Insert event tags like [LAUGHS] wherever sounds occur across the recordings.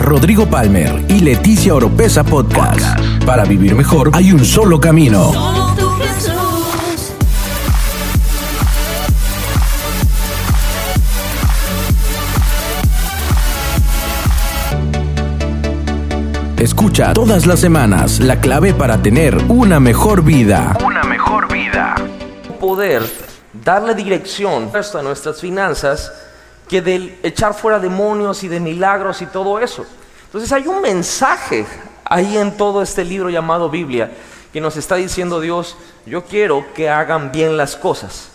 Rodrigo Palmer y Leticia Oropesa Podcast. Para vivir mejor hay un solo camino. Escucha todas las semanas la clave para tener una mejor vida. una mejor vida. poder darle dirección a nuestras finanzas que del echar fuera demonios y de milagros y todo eso. Entonces hay un mensaje ahí en todo este libro llamado Biblia que nos está diciendo Dios, yo quiero que hagan bien las cosas.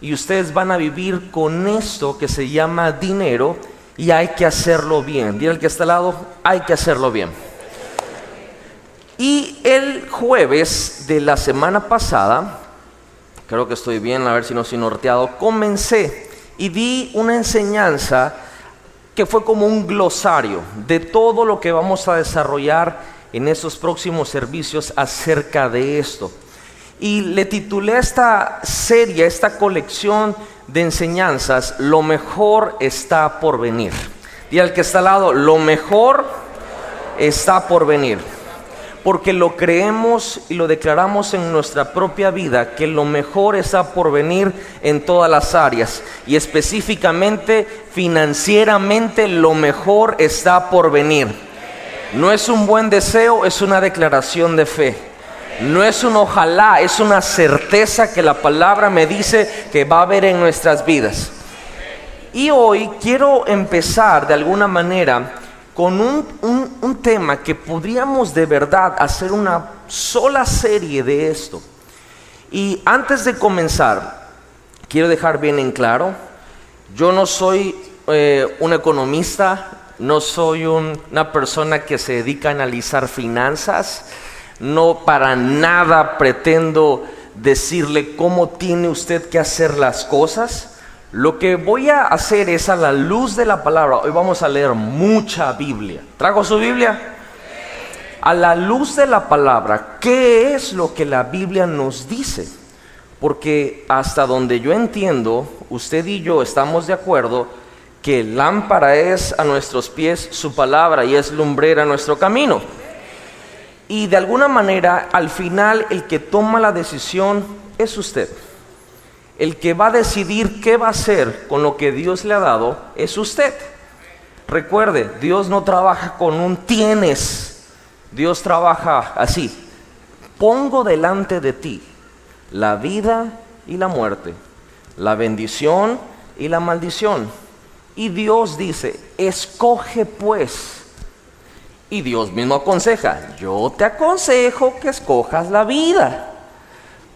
Y ustedes van a vivir con esto que se llama dinero y hay que hacerlo bien. Dile al que está al lado, hay que hacerlo bien. Y el jueves de la semana pasada, creo que estoy bien, a ver si no soy norteado, comencé y di una enseñanza que fue como un glosario de todo lo que vamos a desarrollar en estos próximos servicios acerca de esto. Y le titulé esta serie, esta colección de enseñanzas, Lo mejor está por venir. Y al que está al lado, lo mejor está por venir porque lo creemos y lo declaramos en nuestra propia vida, que lo mejor está por venir en todas las áreas y específicamente financieramente lo mejor está por venir. No es un buen deseo, es una declaración de fe. No es un ojalá, es una certeza que la palabra me dice que va a haber en nuestras vidas. Y hoy quiero empezar de alguna manera con un, un- tema que podríamos de verdad hacer una sola serie de esto. Y antes de comenzar, quiero dejar bien en claro, yo no soy eh, un economista, no soy un- una persona que se dedica a analizar finanzas, no para nada pretendo decirle cómo tiene usted que hacer las cosas. Lo que voy a hacer es a la luz de la palabra. Hoy vamos a leer mucha Biblia. ¿Trago su Biblia? A la luz de la palabra, ¿qué es lo que la Biblia nos dice? Porque hasta donde yo entiendo, usted y yo estamos de acuerdo que lámpara es a nuestros pies su palabra y es lumbrera nuestro camino. Y de alguna manera, al final, el que toma la decisión es usted. El que va a decidir qué va a hacer con lo que Dios le ha dado es usted. Recuerde, Dios no trabaja con un tienes, Dios trabaja así. Pongo delante de ti la vida y la muerte, la bendición y la maldición. Y Dios dice, escoge pues. Y Dios mismo aconseja, yo te aconsejo que escojas la vida.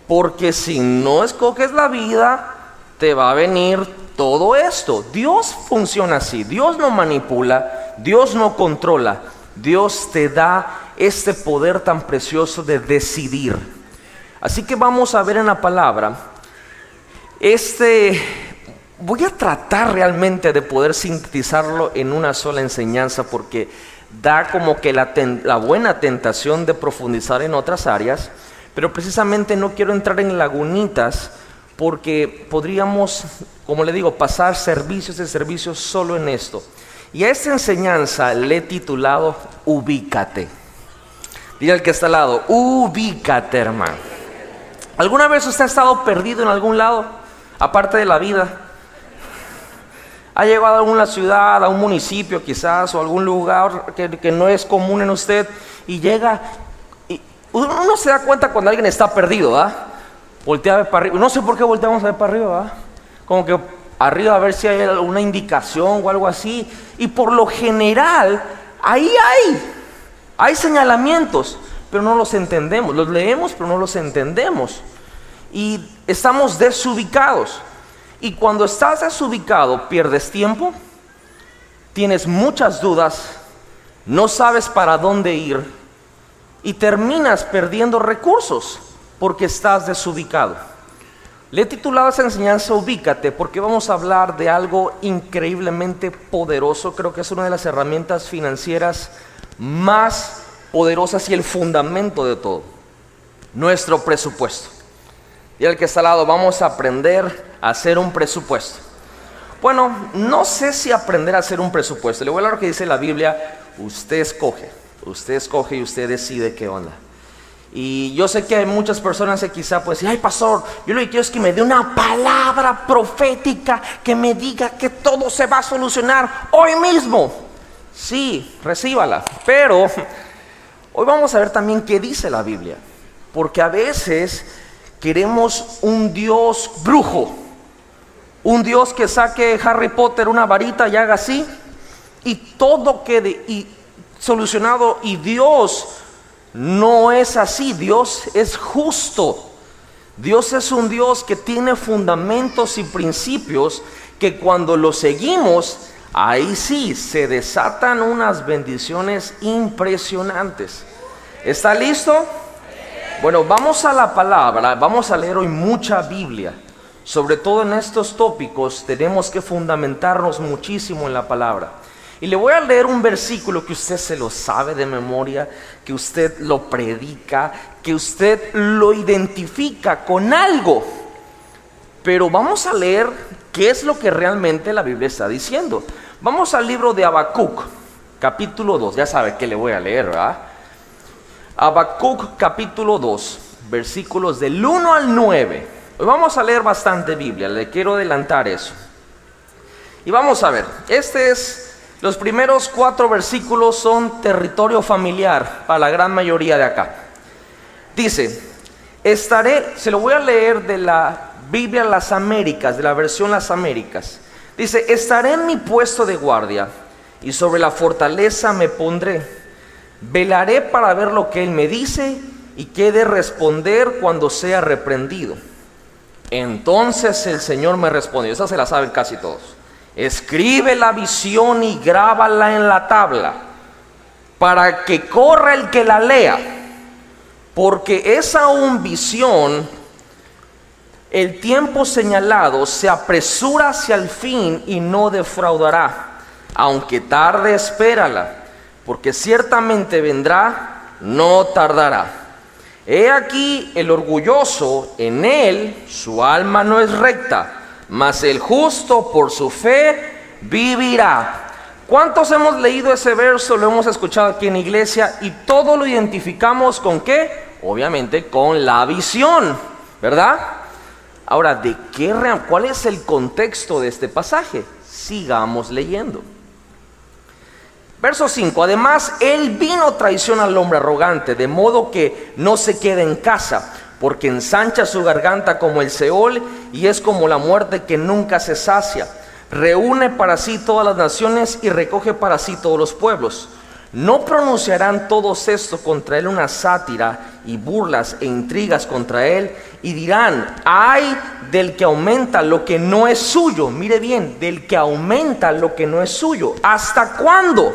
Porque si no escoges la vida, te va a venir todo esto. Dios funciona así. Dios no manipula, Dios no controla. Dios te da este poder tan precioso de decidir. Así que vamos a ver en la palabra. Este voy a tratar realmente de poder sintetizarlo en una sola enseñanza porque da como que la, ten- la buena tentación de profundizar en otras áreas, pero precisamente no quiero entrar en lagunitas porque podríamos, como le digo, pasar servicios de servicios solo en esto. Y a esta enseñanza le he titulado Ubícate. Diga el que está al lado, ubícate hermano. ¿Alguna vez usted ha estado perdido en algún lado, aparte de la vida? ha llegado a alguna ciudad, a un municipio quizás, o algún lugar que, que no es común en usted, y llega, uno no se da cuenta cuando alguien está perdido, ¿ah? Voltea a ver para arriba, no sé por qué volteamos a ver para arriba. Como que arriba a ver si hay alguna indicación o algo así, y por lo general, ahí hay, hay señalamientos, pero no los entendemos, los leemos, pero no los entendemos, y estamos desubicados. Y cuando estás desubicado, pierdes tiempo, tienes muchas dudas, no sabes para dónde ir y terminas perdiendo recursos porque estás desubicado. Le he titulado esa enseñanza Ubícate porque vamos a hablar de algo increíblemente poderoso. Creo que es una de las herramientas financieras más poderosas y el fundamento de todo. Nuestro presupuesto. Y el que está al lado, vamos a aprender a hacer un presupuesto. Bueno, no sé si aprender a hacer un presupuesto. Le voy a hablar lo que dice la Biblia Usted escoge, usted escoge y usted decide qué onda. Y yo sé que hay muchas personas que quizá pues ay pastor, yo lo que quiero es que me dé una palabra profética que me diga que todo se va a solucionar hoy mismo. Sí, recíbala. Pero hoy vamos a ver también qué dice la Biblia. Porque a veces queremos un Dios brujo. Un Dios que saque Harry Potter una varita y haga así. Y todo quede y solucionado. Y Dios no es así, Dios es justo. Dios es un Dios que tiene fundamentos y principios que cuando los seguimos, ahí sí se desatan unas bendiciones impresionantes. ¿Está listo? Bueno, vamos a la palabra, vamos a leer hoy mucha Biblia. Sobre todo en estos tópicos tenemos que fundamentarnos muchísimo en la palabra. Y le voy a leer un versículo que usted se lo sabe de memoria, que usted lo predica, que usted lo identifica con algo. Pero vamos a leer qué es lo que realmente la Biblia está diciendo. Vamos al libro de Habacuc, capítulo 2. Ya sabe que le voy a leer, ¿verdad? Habacuc, capítulo 2, versículos del 1 al 9. Hoy vamos a leer bastante Biblia, le quiero adelantar eso. Y vamos a ver, este es los primeros cuatro versículos son territorio familiar para la gran mayoría de acá. Dice, estaré, se lo voy a leer de la Biblia Las Américas, de la versión Las Américas. Dice, estaré en mi puesto de guardia y sobre la fortaleza me pondré. Velaré para ver lo que él me dice y qué de responder cuando sea reprendido. Entonces el Señor me respondió, esa se la saben casi todos. Escribe la visión y grábala en la tabla para que corra el que la lea. Porque es aún visión, el tiempo señalado se apresura hacia el fin y no defraudará. Aunque tarde, espérala, porque ciertamente vendrá, no tardará. He aquí el orgulloso, en él su alma no es recta mas el justo por su fe vivirá. ¿Cuántos hemos leído ese verso? Lo hemos escuchado aquí en iglesia y todo lo identificamos con qué? Obviamente con la visión, ¿verdad? Ahora, ¿de qué cuál es el contexto de este pasaje? Sigamos leyendo. Verso 5. Además, él vino traición al hombre arrogante, de modo que no se quede en casa porque ensancha su garganta como el Seol y es como la muerte que nunca se sacia. Reúne para sí todas las naciones y recoge para sí todos los pueblos. ¿No pronunciarán todos esto contra él una sátira y burlas e intrigas contra él? Y dirán, ay del que aumenta lo que no es suyo. Mire bien, del que aumenta lo que no es suyo. ¿Hasta cuándo?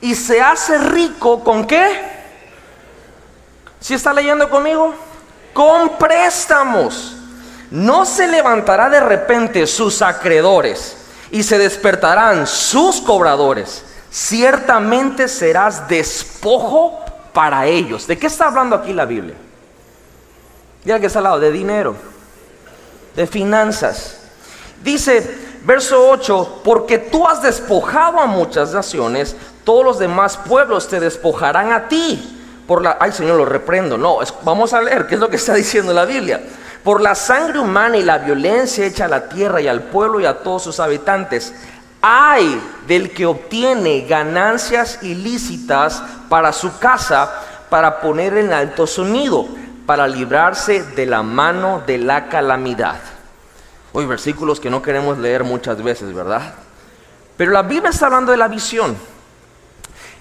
Y se hace rico con qué? ¿Si está leyendo conmigo? Con préstamos. No se levantará de repente sus acreedores y se despertarán sus cobradores. Ciertamente serás despojo para ellos. ¿De qué está hablando aquí la Biblia? Ya que está al lado, de dinero, de finanzas. Dice, verso 8, porque tú has despojado a muchas naciones, todos los demás pueblos te despojarán a ti por la, ay Señor, lo reprendo. No, vamos a leer qué es lo que está diciendo la Biblia. Por la sangre humana y la violencia hecha a la tierra y al pueblo y a todos sus habitantes. Hay del que obtiene ganancias ilícitas para su casa, para poner en alto sonido, para librarse de la mano de la calamidad. Hoy versículos que no queremos leer muchas veces, ¿verdad? Pero la Biblia está hablando de la visión.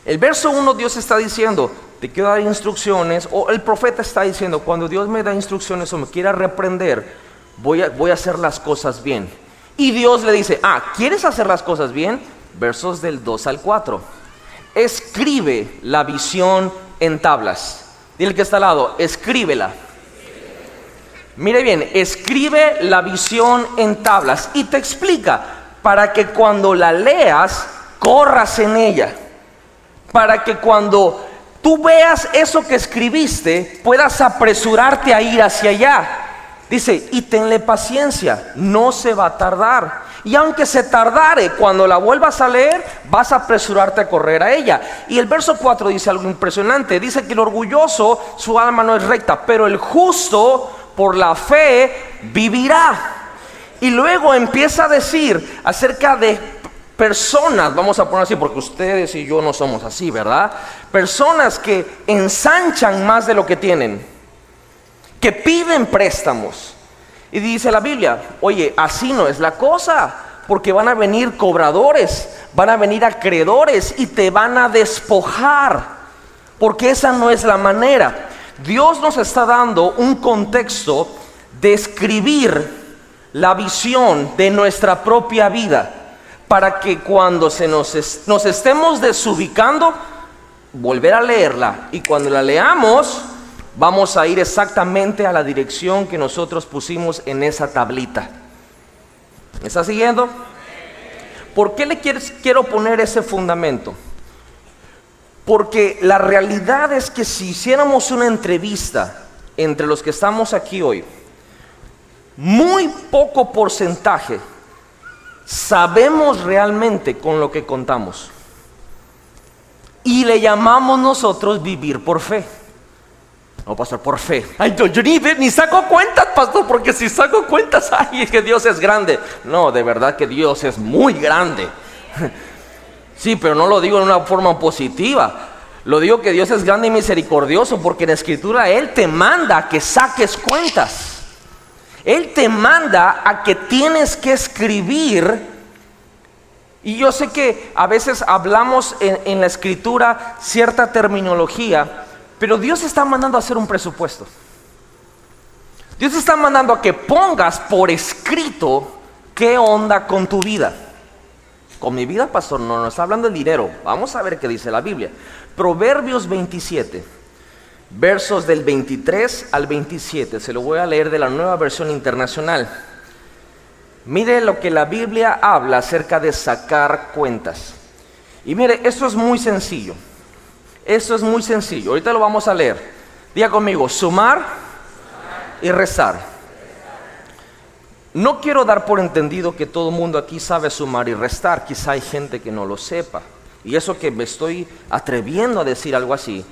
El verso 1 Dios está diciendo, te quiero dar instrucciones, o el profeta está diciendo, cuando Dios me da instrucciones o me quiera reprender, voy a, voy a hacer las cosas bien. Y Dios le dice, ah, ¿quieres hacer las cosas bien? Versos del 2 al 4. Escribe la visión en tablas. Dile que está al lado, escríbela. Mire bien, escribe la visión en tablas y te explica para que cuando la leas, corras en ella. Para que cuando tú veas eso que escribiste, puedas apresurarte a ir hacia allá. Dice, y tenle paciencia, no se va a tardar. Y aunque se tardare, cuando la vuelvas a leer, vas a apresurarte a correr a ella. Y el verso 4 dice algo impresionante. Dice que el orgulloso, su alma no es recta, pero el justo por la fe vivirá. Y luego empieza a decir acerca de personas, vamos a poner así, porque ustedes y yo no somos así, ¿verdad? Personas que ensanchan más de lo que tienen, que piden préstamos. Y dice la Biblia, oye, así no es la cosa, porque van a venir cobradores, van a venir acreedores y te van a despojar, porque esa no es la manera. Dios nos está dando un contexto de escribir la visión de nuestra propia vida para que cuando se nos, nos estemos desubicando, volver a leerla y cuando la leamos, vamos a ir exactamente a la dirección que nosotros pusimos en esa tablita. ¿Me está siguiendo? ¿Por qué le quiero poner ese fundamento? Porque la realidad es que si hiciéramos una entrevista entre los que estamos aquí hoy, muy poco porcentaje sabemos realmente con lo que contamos. Y le llamamos nosotros vivir por fe. No, pastor, por fe. Ay, yo, ni, ni, saco cuentas, pastor, porque si saco cuentas, [LAUGHS] ay, es que Dios es grande. No, de verdad que Dios es muy grande. [LAUGHS] Sí, pero no lo digo en una forma positiva. Lo digo que Dios es grande y misericordioso, porque en la Escritura Él te manda que saques cuentas. Él te manda a que tienes que escribir. Y yo sé que a veces hablamos en, la escritura cierta terminología, pero Dios está mandando a hacer un presupuesto. Dios está mandando a que pongas por escrito qué onda con tu vida. Con mi vida, pastor, no nos está hablando de dinero. Vamos a ver qué dice la Biblia. Proverbios 27 versos del 23 al 27. Se lo voy a leer de la nueva versión internacional. Mire lo que la Biblia habla acerca de sacar cuentas. Y mire, esto es muy sencillo. Esto es muy sencillo. Ahorita lo vamos a leer. Diga conmigo, sumar y rezar. No quiero dar por entendido que todo el mundo aquí sabe sumar y restar. Quizá hay gente que no lo sepa. Y eso que me estoy atreviendo a decir algo así,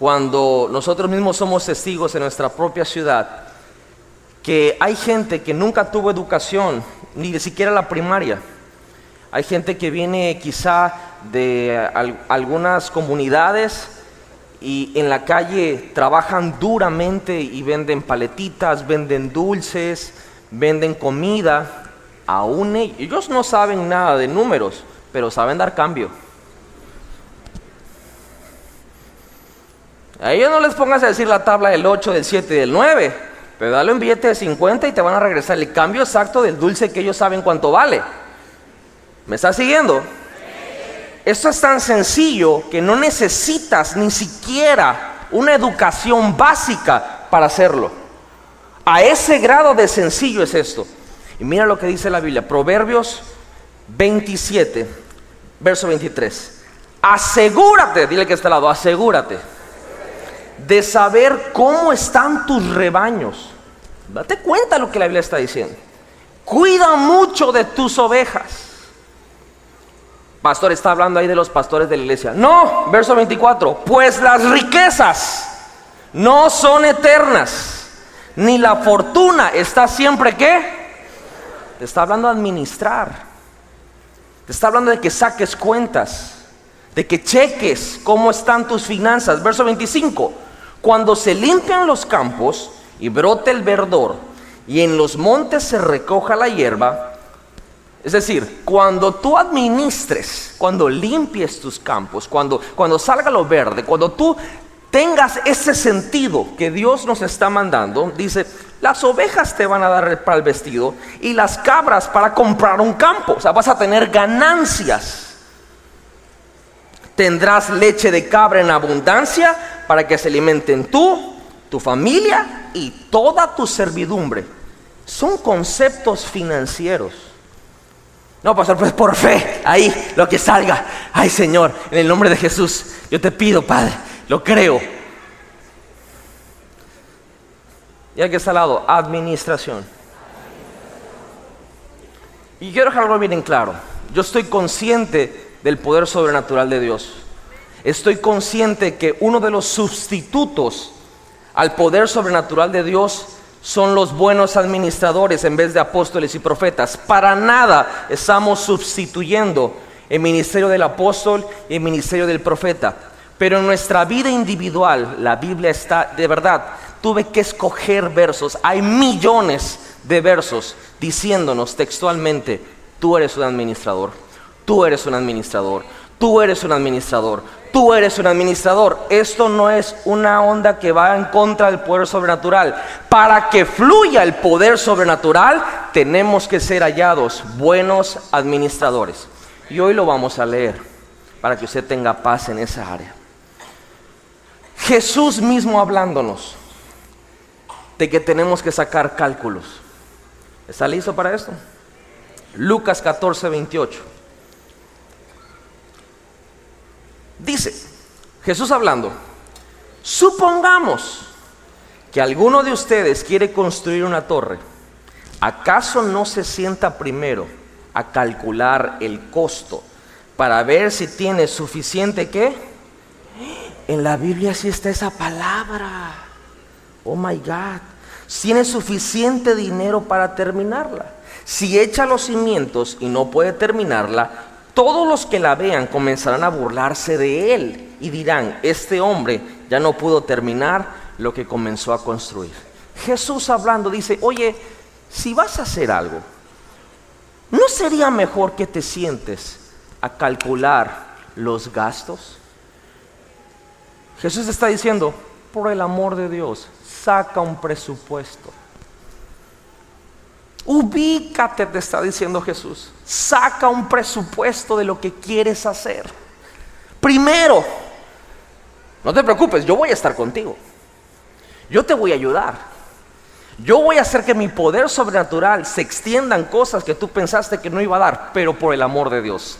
cuando nosotros mismos somos testigos en nuestra propia ciudad, que hay gente que nunca tuvo educación, ni siquiera la primaria. Hay gente que viene quizá de algunas comunidades y en la calle trabajan duramente y venden paletitas, venden dulces, venden comida. Aún ellos no saben nada de números, pero saben dar cambio. A ellos no les pongas a decir la tabla del 8, del 7 y del 9, pero dale un billete de 50 y te van a regresar el cambio exacto del dulce que ellos saben cuánto vale. ¿Me estás siguiendo? Esto es tan sencillo que no necesitas ni siquiera una educación básica para hacerlo. A ese grado de sencillo es esto. Y mira lo que dice la Biblia, Proverbios 27, verso 23. Asegúrate, dile que está al lado, asegúrate de saber cómo están tus rebaños. Date cuenta lo que la Biblia está diciendo. Cuida mucho de tus ovejas. Pastor está hablando ahí de los pastores de la iglesia. No, verso 24. Pues las riquezas no son eternas, ni la fortuna está siempre que. Te está hablando de administrar. Te está hablando de que saques cuentas, de que cheques cómo están tus finanzas. Verso 25. Cuando se limpian los campos y brote el verdor y en los montes se recoja la hierba, es decir, cuando tú administres, cuando limpies tus campos, cuando, cuando salga lo verde, cuando tú tengas ese sentido que Dios nos está mandando, dice, las ovejas te van a dar para el vestido y las cabras para comprar un campo, o sea, vas a tener ganancias. Tendrás leche de cabra en abundancia para que se alimenten tú, tu familia y toda tu servidumbre. Son conceptos financieros. No, pastor, pues por fe, ahí lo que salga. Ay, Señor, en el nombre de Jesús, yo te pido, Padre, lo creo. Y aquí está al lado, administración. Y quiero dejarlo bien en claro. Yo estoy consciente del poder sobrenatural de Dios. Estoy consciente que uno de los sustitutos al poder sobrenatural de Dios son los buenos administradores en vez de apóstoles y profetas. Para nada estamos sustituyendo el ministerio del apóstol y el ministerio del profeta. Pero en nuestra vida individual, la Biblia está, de verdad, tuve que escoger versos. Hay millones de versos diciéndonos textualmente, tú eres un administrador, tú eres un administrador, tú eres un administrador, tú eres un administrador. Esto no es una onda que va en contra del poder sobrenatural. Para que fluya el poder sobrenatural, tenemos que ser hallados buenos administradores. Y hoy lo vamos a leer para que usted tenga paz en esa área. Jesús mismo hablándonos de que tenemos que sacar cálculos. ¿Está listo para esto? Lucas 14, 28. Dice, Jesús hablando, supongamos que alguno de ustedes quiere construir una torre, ¿acaso no se sienta primero a calcular el costo para ver si tiene suficiente qué? En la Biblia sí está esa palabra. Oh my God. Tiene suficiente dinero para terminarla. Si echa los cimientos y no puede terminarla, todos los que la vean comenzarán a burlarse de él y dirán, este hombre ya no pudo terminar lo que comenzó a construir. Jesús hablando dice, oye, si vas a hacer algo, ¿no sería mejor que te sientes a calcular los gastos? Jesús está diciendo, por el amor de Dios, saca un presupuesto. Ubícate, te está diciendo Jesús. Saca un presupuesto de lo que quieres hacer. Primero, no te preocupes, yo voy a estar contigo. Yo te voy a ayudar. Yo voy a hacer que mi poder sobrenatural se extienda en cosas que tú pensaste que no iba a dar, pero por el amor de Dios,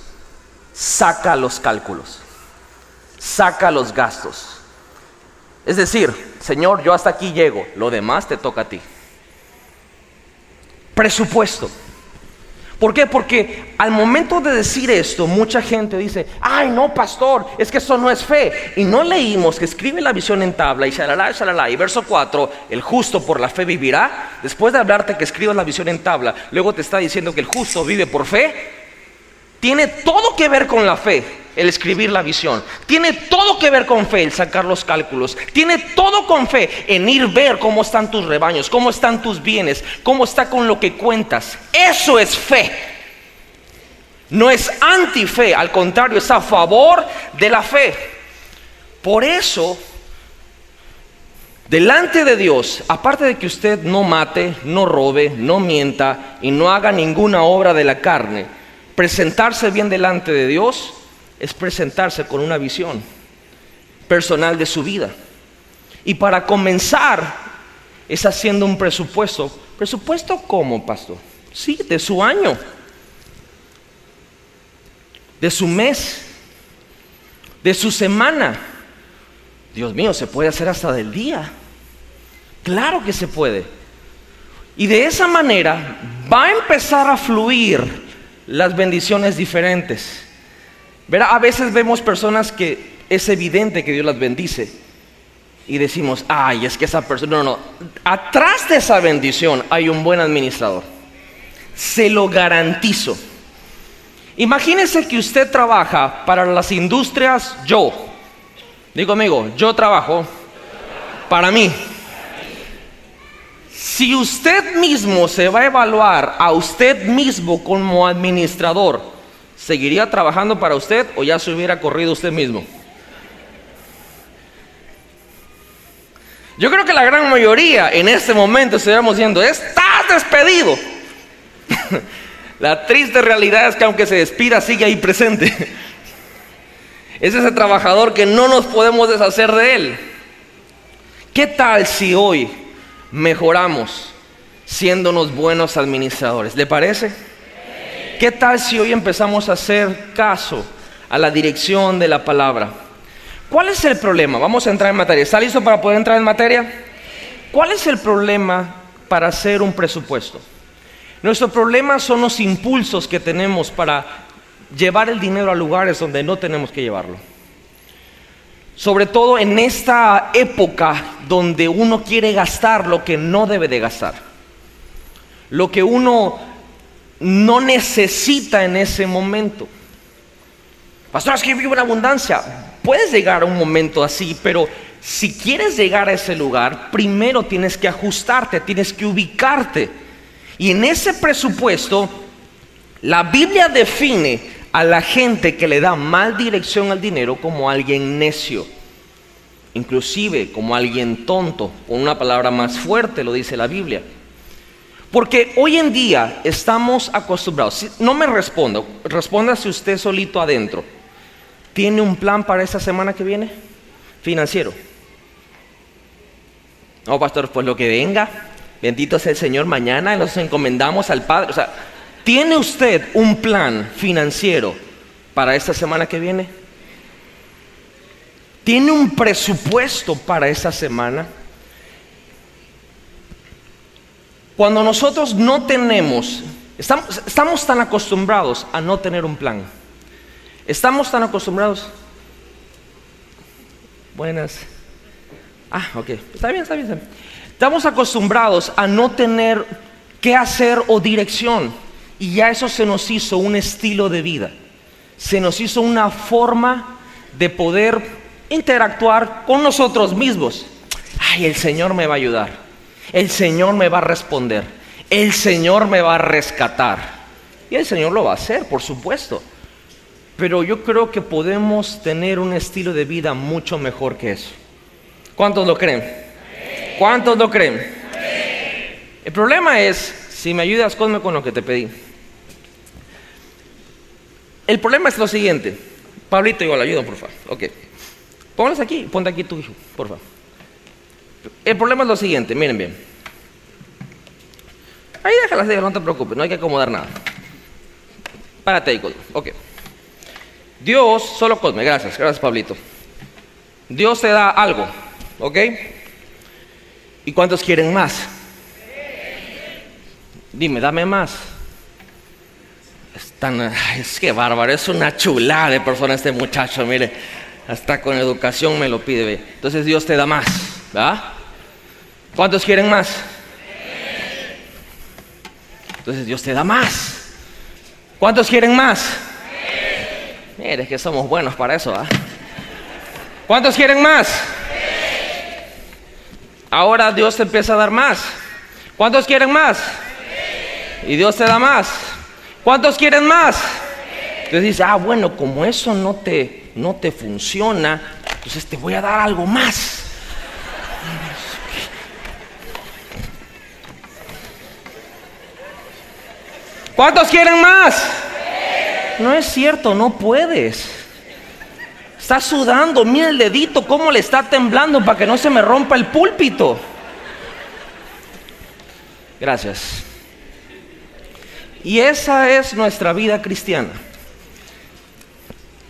saca los cálculos, saca los gastos. Es decir, Señor, yo hasta aquí llego, lo demás te toca a ti. Presupuesto. ¿Por qué? Porque al momento de decir esto, mucha gente dice, ay no, pastor, es que eso no es fe. Y no leímos que escribe la visión en tabla y shalala, shalala. Y verso 4, el justo por la fe vivirá. Después de hablarte que escribas la visión en tabla, luego te está diciendo que el justo vive por fe. Tiene todo que ver con la fe el escribir la visión. Tiene todo que ver con fe el sacar los cálculos. Tiene todo con fe en ir ver cómo están tus rebaños, cómo están tus bienes, cómo está con lo que cuentas. Eso es fe. No es antife, al contrario, es a favor de la fe. Por eso, delante de Dios, aparte de que usted no mate, no robe, no mienta y no haga ninguna obra de la carne, presentarse bien delante de Dios es presentarse con una visión personal de su vida. Y para comenzar es haciendo un presupuesto. ¿Presupuesto cómo, pastor? Sí, de su año, de su mes, de su semana. Dios mío, se puede hacer hasta del día. Claro que se puede. Y de esa manera va a empezar a fluir las bendiciones diferentes. Verá, a veces vemos personas que es evidente que Dios las bendice y decimos, ay, es que esa persona, no, no, atrás de esa bendición hay un buen administrador. Se lo garantizo. Imagínese que usted trabaja para las industrias yo. Digo amigo, yo trabajo para mí. Si usted mismo se va a evaluar a usted mismo como administrador, ¿seguiría trabajando para usted o ya se hubiera corrido usted mismo? Yo creo que la gran mayoría en este momento estaríamos diciendo, estás despedido. [LAUGHS] la triste realidad es que aunque se despida, sigue ahí presente. [LAUGHS] es ese trabajador que no nos podemos deshacer de él. ¿Qué tal si hoy mejoramos siéndonos buenos administradores? ¿Le parece? ¿Qué tal si hoy empezamos a hacer caso a la dirección de la palabra? ¿Cuál es el problema? Vamos a entrar en materia. ¿Está listo para poder entrar en materia? ¿Cuál es el problema para hacer un presupuesto? Nuestro problema son los impulsos que tenemos para llevar el dinero a lugares donde no tenemos que llevarlo. Sobre todo en esta época donde uno quiere gastar lo que no debe de gastar. Lo que uno no necesita en ese momento. Pastor, es que vivo en abundancia. Puedes llegar a un momento así, pero si quieres llegar a ese lugar, primero tienes que ajustarte, tienes que ubicarte. Y en ese presupuesto, la Biblia define a la gente que le da mal dirección al dinero como alguien necio, inclusive como alguien tonto, con una palabra más fuerte lo dice la Biblia. Porque hoy en día estamos acostumbrados, no me respondo, respóndase usted solito adentro. ¿Tiene un plan para esta semana que viene? Financiero. No, pastor, pues lo que venga, bendito sea el Señor, mañana nos encomendamos al Padre. O sea, ¿tiene usted un plan financiero para esta semana que viene? ¿Tiene un presupuesto para esta semana? Cuando nosotros no tenemos, estamos, tan acostumbrados a no tener un plan. Estamos tan acostumbrados. Buenas. Ah, ok. Está bien, está bien, está bien. Estamos acostumbrados a no tener qué hacer o dirección. Y ya eso se nos hizo un estilo de vida. Se nos hizo una forma de poder interactuar con nosotros mismos. Ay, el Señor me va a ayudar. El Señor me va a responder. El Señor me va a rescatar. Y el Señor lo va a hacer, por supuesto. Pero yo creo que podemos tener un estilo de vida mucho mejor que eso. ¿Cuántos lo creen? ¿Cuántos lo creen? El problema es, si me ayudas, con lo que te pedí. El problema es lo siguiente. Pablito, igual, ayuda, por favor. Ok. Aquí, ponte aquí tu hijo, por favor. El problema es lo siguiente, miren bien. Ahí déjalas, no te preocupes, no hay que acomodar nada. Párate ahí, ok. Dios, solo Cosme, gracias, gracias Pablito. Dios te da algo, ¿ok? ¿Y cuántos quieren más? Dime, dame más. Es, que bárbaro, es una chulada de persona este muchacho, mire. Hasta con educación me lo pide. Entonces Dios te da más, ¿verdad? ¿Cuántos quieren más? Entonces Dios te da más. ¿Cuántos quieren más? Mire, es que somos buenos para eso, ¿ah? ¿Cuántos quieren más? Ahora Dios te empieza a dar más. ¿Cuántos quieren más? Y Dios te da más. ¿Cuántos quieren más? Entonces dice, ah, bueno, como eso no te, no te funciona, entonces te voy a dar algo más. ¿Cuántos quieren más? No es cierto, no puedes. Está sudando, mira el dedito, cómo le está temblando para que no se me rompa el púlpito. Gracias. Y esa es nuestra vida cristiana.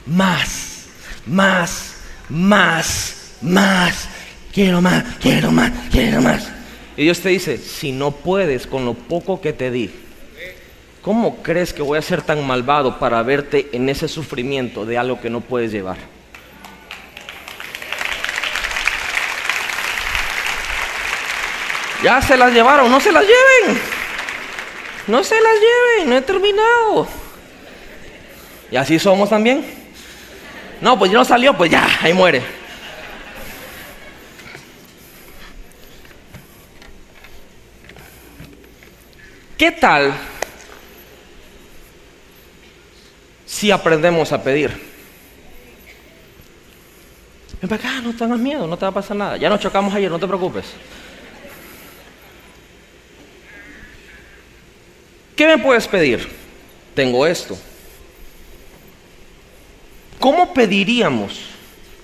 Más, más, más, más. Quiero más, quiero más, quiero más. Y Dios te dice, si no puedes con lo poco que te di, ¿cómo crees que voy a ser tan malvado para verte en ese sufrimiento de algo que no puedes llevar? Ya se las llevaron, no se las lleven. No se las lleven, no he terminado. Y así somos también. No, pues ya no salió, pues ya, ahí muere. ¿Qué tal si aprendemos a pedir? Ven para acá, no tengas miedo, no te va a pasar nada. Ya nos chocamos ayer, no te preocupes. ¿Qué me puedes pedir? Tengo esto. ¿Cómo pediríamos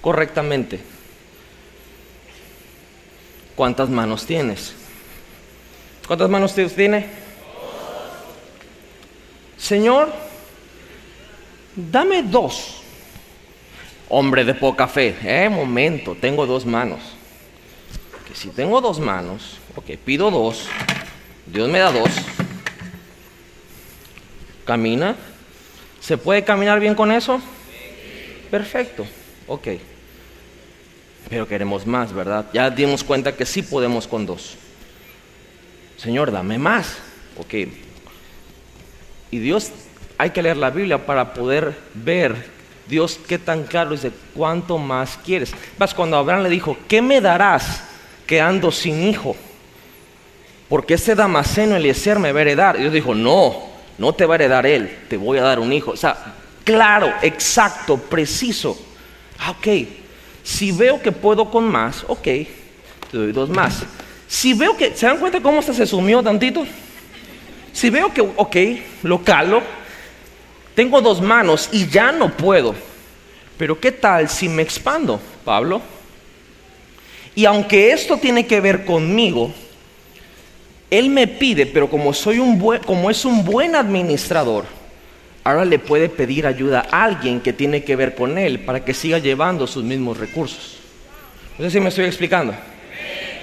correctamente? ¿Cuántas manos tienes? ¿Cuántas manos usted tiene? Señor, dame dos. Hombre de poca fe, eh, momento, tengo dos manos. Que si tengo dos manos, ok, pido dos, Dios me da dos. Camina. ¿Se puede caminar bien con eso? Perfecto, ok. Pero queremos más, ¿verdad? Ya dimos cuenta que sí podemos con dos. Señor, dame más. Ok. Y Dios, hay que leer la Biblia para poder ver Dios qué tan claro dice, ¿cuánto más quieres? Vas cuando Abraham le dijo, ¿qué me darás que ando sin hijo? Porque ese Damaseno Eliezer me va a heredar. Dios dijo, no, no te va a heredar él, te voy a dar un hijo. O sea, claro, exacto, preciso. Ah, ok, si veo que puedo con más, ok, te doy dos más. Si veo que, ¿se dan cuenta cómo se sumió tantito? Si veo que, ok, lo calo, tengo dos manos y ya no puedo. Pero ¿qué tal si me expando, Pablo? Y aunque esto tiene que ver conmigo, él me pide, pero como soy un buen, como es un buen administrador, ahora le puede pedir ayuda a alguien que tiene que ver con él para que siga llevando sus mismos recursos. No sé si me estoy explicando.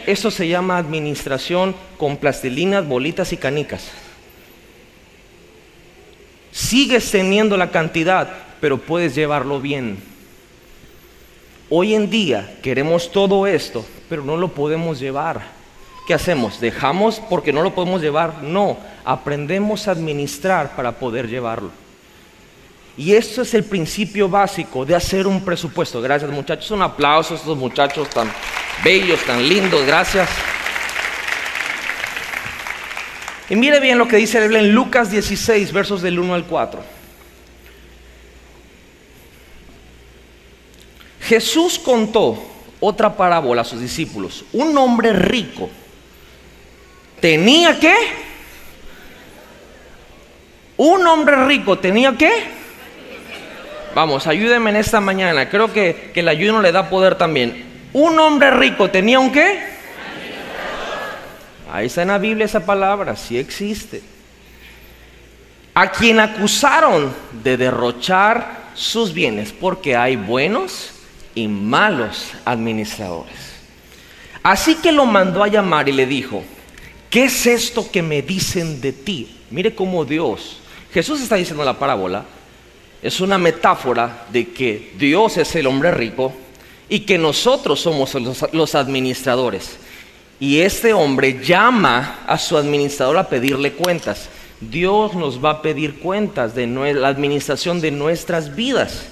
Eso se llama administración con plastilinas, bolitas y canicas. Sigues teniendo la cantidad, pero puedes llevarlo bien. Hoy en día queremos todo esto, pero no lo podemos llevar. ¿Qué hacemos? ¿Dejamos porque no lo podemos llevar? No, aprendemos a administrar para poder llevarlo. Y esto es el principio básico de hacer un presupuesto. Gracias muchachos. Un aplauso a estos muchachos tan bellos, tan lindos. Gracias. Y mire bien lo que dice en Lucas 16, versos del 1 al 4. Jesús contó otra parábola a sus discípulos. Un hombre rico tenía que... Un hombre rico tenía que Vamos, ayúdenme en esta mañana. Creo que, que el ayuno le da poder también. Un hombre rico tenía un qué? Ahí está en la Biblia esa palabra, sí existe. A quien acusaron de derrochar sus bienes, porque hay buenos y malos administradores. Así que lo mandó a llamar y le dijo, ¿qué es esto que me dicen de ti? Mire cómo Dios, Jesús está diciendo la parábola, es una metáfora de que Dios es el hombre rico y que nosotros somos los, administradores. Y este hombre llama a su administrador a pedirle cuentas. Dios nos va a pedir cuentas de la administración de nuestras vidas.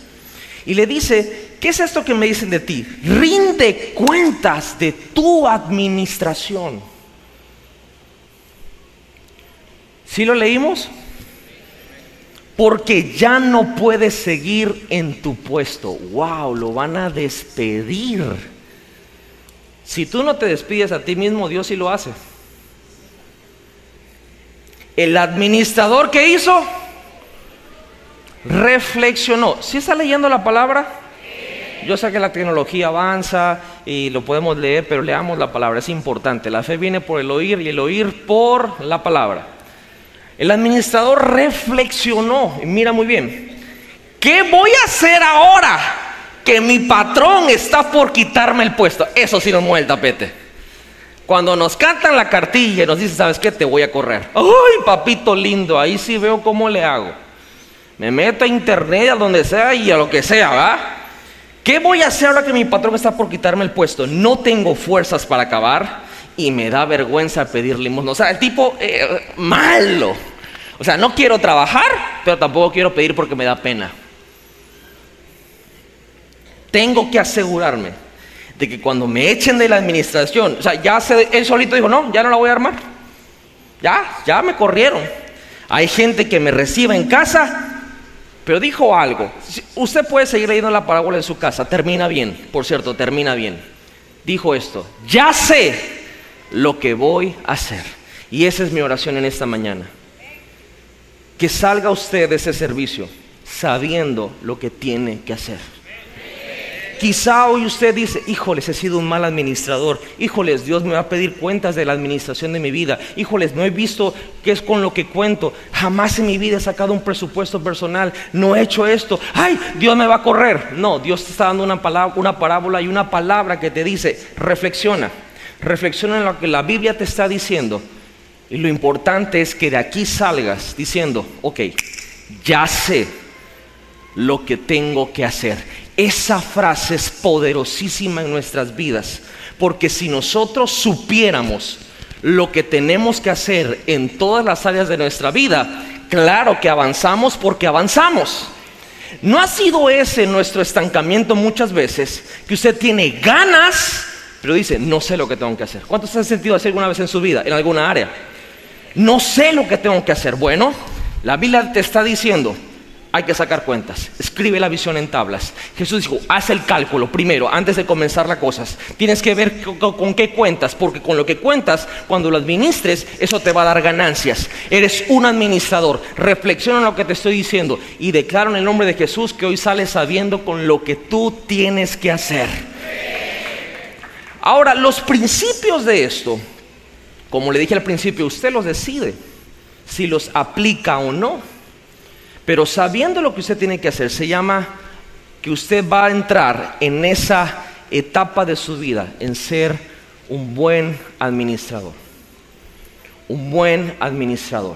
Y le dice, ¿qué es esto que me dicen de ti? Rinde cuentas de tu administración. ¿Sí lo leímos? porque ya no puedes seguir en tu puesto. ¡Wow! Lo van a despedir. Si tú no te despides a ti mismo, Dios sí lo hace. El administrador que hizo, reflexionó. ¿Sí está leyendo la palabra? Yo sé que la tecnología avanza y lo podemos leer, pero leamos la palabra, es importante. La fe viene por el oír y el oír por la palabra. El administrador reflexionó, y mira muy bien, ¿qué voy a hacer ahora que mi patrón está por quitarme el puesto? Eso sí nos mueve el tapete. Cuando nos cantan la cartilla y nos dicen, ¿sabes qué? Te voy a correr. ¡Ay, papito lindo! Ahí sí veo cómo le hago. Me meto a internet, a donde sea y a lo que sea, ¿va? ¿Qué voy a hacer ahora que mi patrón está por quitarme el puesto? No tengo fuerzas para acabar y me da vergüenza pedir limosna. O sea, el tipo eh, malo. O sea, no quiero trabajar, pero tampoco quiero pedir porque me da pena. Tengo que asegurarme de que cuando me echen de la administración, o sea, ya se, él solito dijo, no, ya no la voy a armar. Ya, ya me corrieron. Hay gente que me recibe en casa, pero dijo algo. Usted puede seguir leyendo la parábola en su casa, termina bien, por cierto, termina bien. Dijo esto, ya sé lo que voy a hacer. Y esa es mi oración en esta mañana. Que salga usted de ese servicio sabiendo lo que tiene que hacer. Quizá hoy usted dice, híjoles, he sido un mal administrador, híjoles, Dios me va a pedir cuentas de la administración de mi vida, híjoles, no he visto qué es con lo que cuento, jamás en mi vida he sacado un presupuesto personal, no he hecho esto, ay, Dios me va a correr. No, Dios te está dando una, palabra, una parábola y una palabra que te dice, reflexiona, reflexiona en lo que la Biblia te está diciendo y lo importante es que de aquí salgas diciendo, ok, ya sé lo que tengo que hacer. Esa frase es poderosísima en nuestras vidas, porque si nosotros supiéramos lo que tenemos que hacer en todas las áreas de nuestra vida, claro que avanzamos porque avanzamos. ¿No ha sido ese nuestro estancamiento muchas veces? Que usted tiene ganas, pero dice, no sé lo que tengo que hacer. ¿Cuántos han sentido así alguna vez en su vida, en alguna área? No sé lo que tengo que hacer. Bueno, la Biblia te está diciendo, hay que sacar cuentas. Escribe la visión en tablas. Jesús dijo, haz el cálculo primero, antes de comenzar las cosas. Tienes que ver con, qué cuentas, porque con lo que cuentas, cuando lo administres, eso te va a dar ganancias. Eres un administrador. Reflexiona en lo que te estoy diciendo y declaro en el nombre de Jesús que hoy sales sabiendo con lo que tú tienes que hacer. Ahora, los principios de esto, como le dije al principio, usted los decide si los aplica o no. Pero sabiendo lo que usted tiene que hacer, se llama que usted va a entrar en esa etapa de su vida, en ser un buen administrador. Un buen administrador.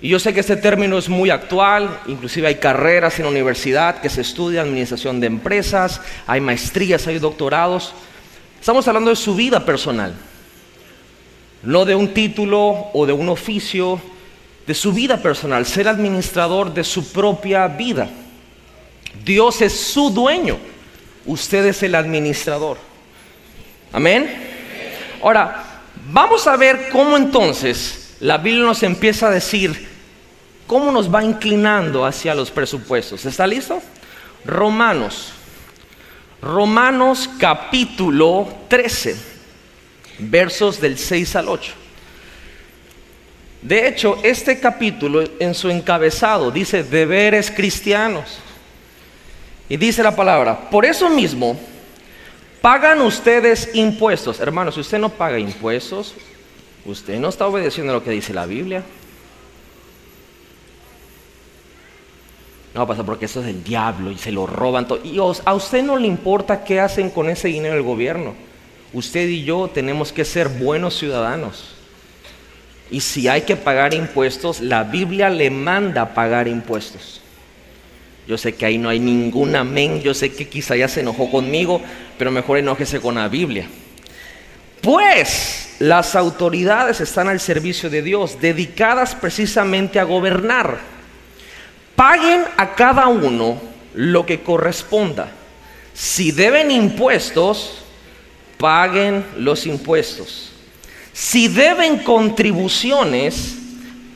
Y yo sé que este término es muy actual, inclusive hay carreras en la universidad que se estudia administración de empresas, hay maestrías, hay doctorados. Estamos hablando de su vida personal, no de un título o de un oficio de su vida personal, ser administrador de su propia vida. Dios es su dueño, usted es el administrador. Amén. Ahora, vamos a ver cómo entonces la Biblia nos empieza a decir cómo nos va inclinando hacia los presupuestos. ¿Está listo? Romanos. Romanos capítulo 13, versos del 6 al 8. De hecho, este capítulo en su encabezado dice deberes cristianos. Y dice la palabra, por eso mismo, pagan ustedes impuestos. Hermanos, si usted no paga impuestos, usted no está obedeciendo lo que dice la Biblia. No, pasa porque eso es el diablo y se lo roban todo. Y a usted no le importa qué hacen con ese dinero el gobierno. Usted y yo tenemos que ser buenos ciudadanos. Y si hay que pagar impuestos, la Biblia le manda pagar impuestos. Yo sé que ahí no hay ningún amén, yo sé que quizá ya se enojó conmigo, pero mejor enójese con la Biblia. Pues las autoridades están al servicio de Dios, dedicadas precisamente a gobernar. Paguen a cada uno lo que corresponda. Si deben impuestos, paguen los impuestos. Si deben contribuciones,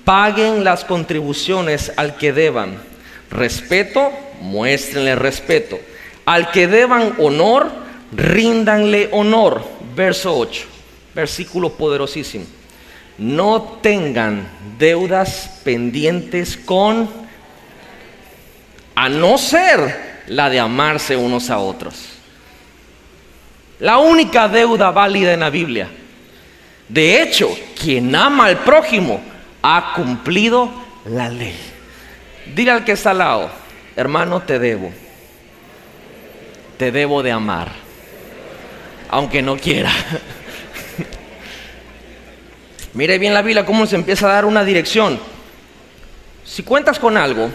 paguen las contribuciones al que deban. Respeto, muéstrenle respeto. Al que deban honor, ríndanle honor. Verso 8, versículo poderosísimo. No tengan deudas pendientes con, a no ser la de amarse unos a otros. La única deuda válida en la Biblia de hecho, quien ama al prójimo ha cumplido la ley. Dile al que está al lado, hermano, te debo. Te debo de amar, aunque no quiera. [LAUGHS] Mire bien la Biblia cómo se empieza a dar una dirección. Si cuentas con algo,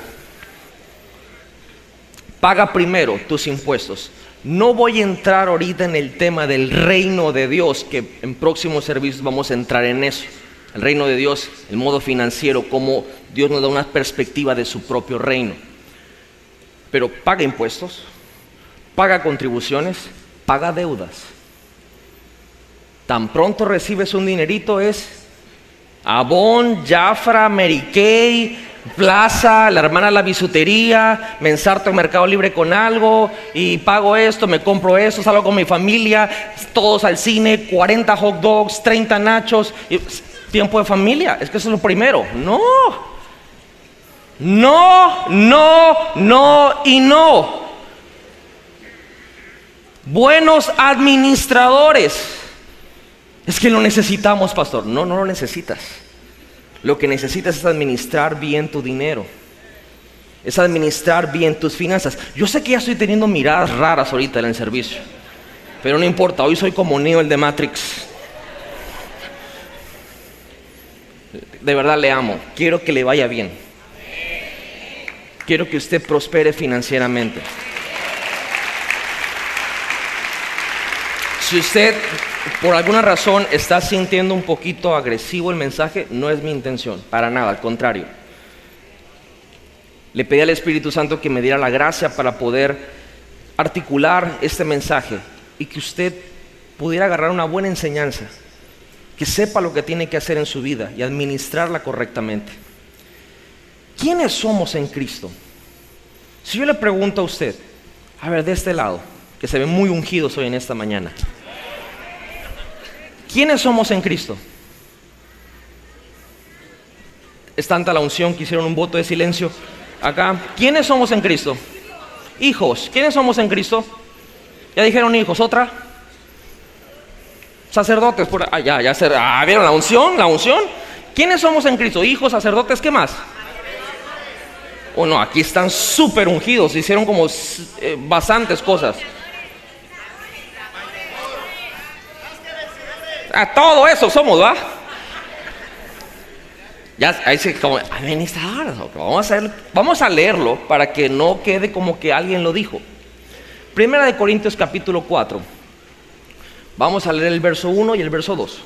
paga primero tus impuestos. No voy a entrar ahorita en el tema del reino de Dios, que en próximos servicios vamos a entrar en eso. El reino de Dios, el modo financiero, cómo Dios nos da una perspectiva de su propio reino. Pero paga impuestos, paga contribuciones, paga deudas. Tan pronto recibes un dinerito es Avon, Jafra, Kay, plaza, la hermana la bisutería, me ensarto en Mercado Libre con algo y pago esto, me compro esto, salgo con mi familia, todos al cine, 40 hot dogs, 30 nachos, tiempo de familia, es que eso es lo primero. No, no, no, no y no. Buenos administradores. Es que lo necesitamos, pastor. No, no lo necesitas. Lo que necesitas es administrar bien tu dinero. Es administrar bien tus finanzas. Yo sé que ya estoy teniendo miradas raras ahorita en el servicio. Pero no importa, hoy soy como Neo el de Matrix. De verdad le amo. Quiero que le vaya bien. quiero que usted prospere financieramente. Si usted por alguna razón está sintiendo un poquito agresivo el mensaje, no es mi intención, para nada, al contrario. Le pedí al Espíritu Santo que me diera la gracia para poder articular este mensaje y que usted pudiera agarrar una buena enseñanza, que sepa lo que tiene que hacer en su vida y administrarla correctamente. ¿Quiénes somos en Cristo? Si yo le pregunto a usted, a ver, de este lado, que se ven muy ungidos hoy en esta mañana, ¿Quiénes somos en Cristo? Es tanta la unción que hicieron un voto de silencio acá. ¿Quiénes somos en Cristo? Hijos. ¿Quiénes somos en Cristo? Ya dijeron hijos. ¿Otra? Sacerdotes. Por... Ah, ya, ya. Ah, ¿vieron la unción? ¿La unción? ¿Quiénes somos en Cristo? Hijos, sacerdotes, ¿qué más? Oh, no, aquí están súper ungidos. Hicieron como eh, bastantes cosas. A todo eso somos, ¿va? Ya, ahí se como administrador. Vamos a, vamos a leerlo para que no quede como que alguien lo dijo. Primera de Corintios capítulo 4. Vamos a leer el verso 1 y el verso 2.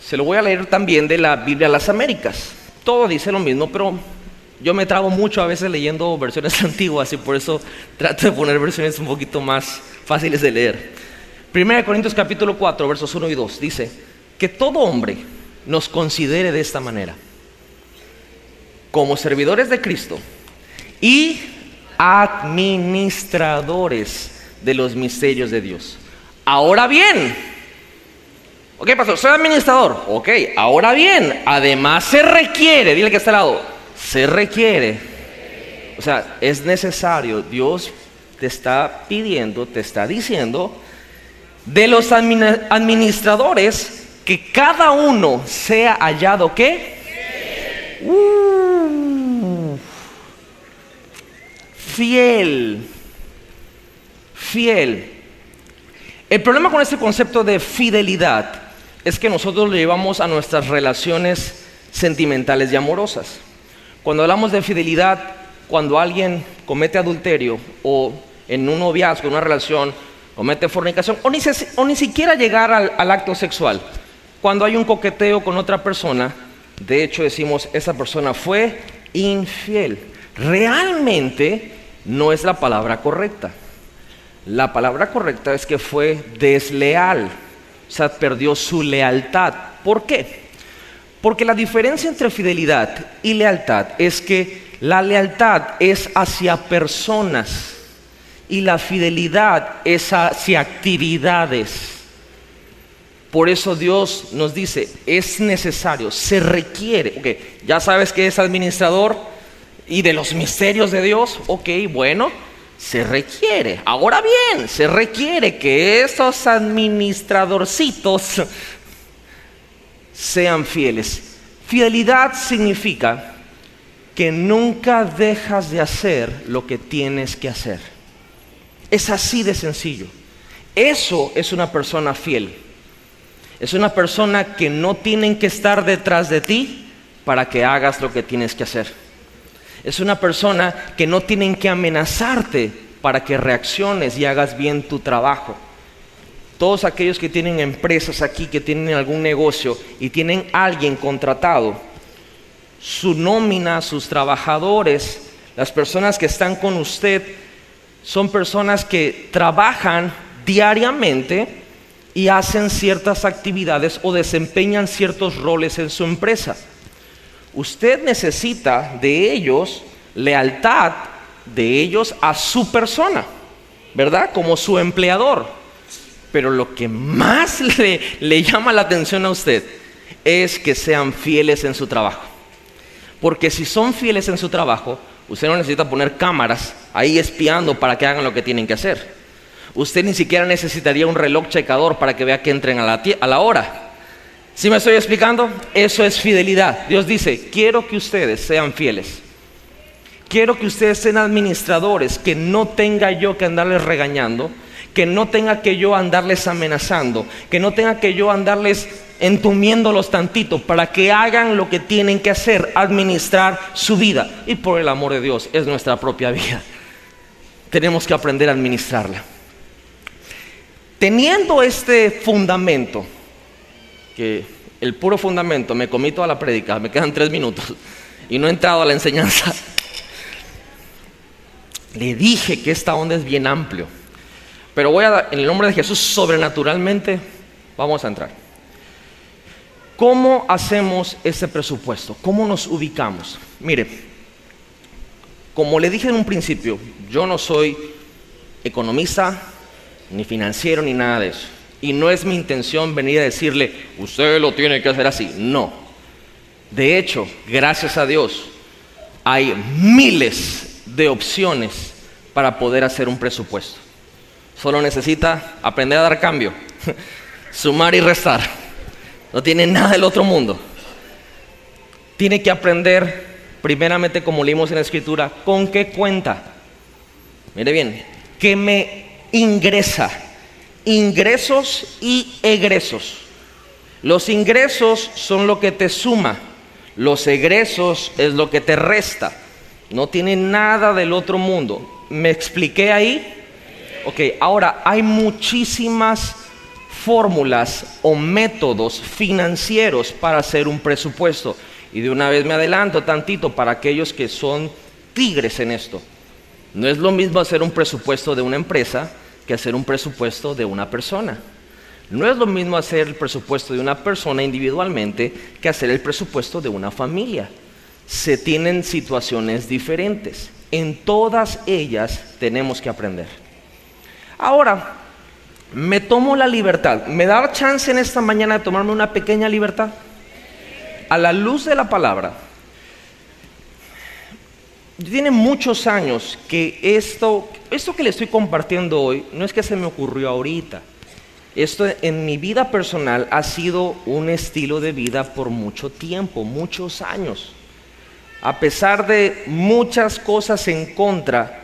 Se lo voy a leer también de la Biblia de las Américas. Todo dice lo mismo, pero yo me trago mucho a veces leyendo versiones [LAUGHS] antiguas y por eso trato de poner versiones un poquito más fáciles de leer. 1 Corintios capítulo 4, versos 1 y 2 dice que todo hombre nos considere de esta manera, como servidores de Cristo y administradores de los misterios de Dios. Ahora bien, ok, pastor, soy administrador, ok, ahora bien, además se requiere, dile que está al lado, se requiere, o sea, es necesario, Dios te está pidiendo, te está diciendo, de los administradores que cada uno sea hallado qué? Uh, fiel. Fiel. El problema con este concepto de fidelidad es que nosotros lo llevamos a nuestras relaciones sentimentales y amorosas. Cuando hablamos de fidelidad, cuando alguien comete adulterio o en un noviazgo, en una relación, comete fornicación o ni, siquiera llegar al, al acto sexual. Cuando hay un coqueteo con otra persona, de hecho decimos, esa persona fue infiel. Realmente no es la palabra correcta. La palabra correcta es que fue desleal, o sea, perdió su lealtad. ¿Por qué? Porque la diferencia entre fidelidad y lealtad es que la lealtad es hacia personas y la fidelidad es hacia actividades. Por eso Dios nos dice, es necesario, se requiere, ok, ya sabes que es administrador y de los misterios de Dios, ok, bueno, se requiere. Ahora bien, se requiere que esos administradorcitos sean fieles. Fidelidad significa que nunca dejas de hacer lo que tienes que hacer. Es así de sencillo. Eso es una persona fiel. Es una persona que no tienen que estar detrás de ti para que hagas lo que tienes que hacer. Es una persona que no tienen que amenazarte para que reacciones y hagas bien tu trabajo. Todos aquellos que tienen empresas aquí, que tienen algún negocio y tienen alguien contratado, su nómina, sus trabajadores, las personas que están con usted, son personas que trabajan diariamente y hacen ciertas actividades o desempeñan ciertos roles en su empresa. Usted necesita de ellos lealtad de ellos a su persona, ¿verdad? Como su empleador. Pero lo que más [LAUGHS] le, llama la atención a usted es que sean fieles en su trabajo. Porque si son fieles en su trabajo, usted no necesita poner cámaras ahí espiando para que hagan lo que tienen que hacer. Usted ni siquiera necesitaría un reloj checador para que vea que entren a la, a la hora. ¿Sí me estoy explicando? Eso es fidelidad. Dios dice, quiero que ustedes sean fieles. Quiero que ustedes sean administradores, que no tenga yo que andarles regañando, que no tenga que yo andarles amenazando, que no tenga que yo andarles entumiéndolos tantito para que hagan lo que tienen que hacer, administrar su vida. Y por el amor de Dios, es nuestra propia vida. Tenemos que aprender a administrarla. Teniendo este fundamento, que el puro fundamento, me comí toda la prédica, me quedan tres minutos y no he entrado a la enseñanza. Le dije que esta onda es bien amplio, pero voy a en el nombre de Jesús, sobrenaturalmente, vamos a entrar. ¿Cómo hacemos ese presupuesto? ¿Cómo nos ubicamos? Mire, como le dije en un principio, yo no soy economista, ni financiero, ni nada de eso. Y no es mi intención venir a decirle, usted lo tiene que hacer así. No. De hecho, gracias a Dios, hay miles de opciones para poder hacer un presupuesto. Solo necesita aprender a dar cambio, [LAUGHS] sumar y restar. No tiene nada del otro mundo. Tiene que aprender, primeramente como leímos en la escritura, con qué cuenta. Mire bien, que me ingresa. Ingresos y egresos. Los ingresos son lo que te suma. Los egresos es lo que te resta. No tiene nada del otro mundo. ¿Me expliqué ahí? Ok, ahora hay muchísimas fórmulas o métodos financieros para hacer un presupuesto. Y de una vez me adelanto tantito para aquellos que son tigres en esto. No es lo mismo hacer un presupuesto de una empresa que hacer un presupuesto de una persona. No es lo mismo hacer el presupuesto de una persona individualmente que hacer el presupuesto de una familia. Se tienen situaciones diferentes. En todas ellas tenemos que aprender. Ahora, me tomo la libertad. ¿Me da chance en esta mañana de tomarme una pequeña libertad? A la luz de la palabra. Tiene muchos años que esto, esto que le estoy compartiendo hoy, no es que se me ocurrió ahorita. Esto en mi vida personal ha sido un estilo de vida por mucho tiempo, muchos años. A pesar de muchas cosas en contra,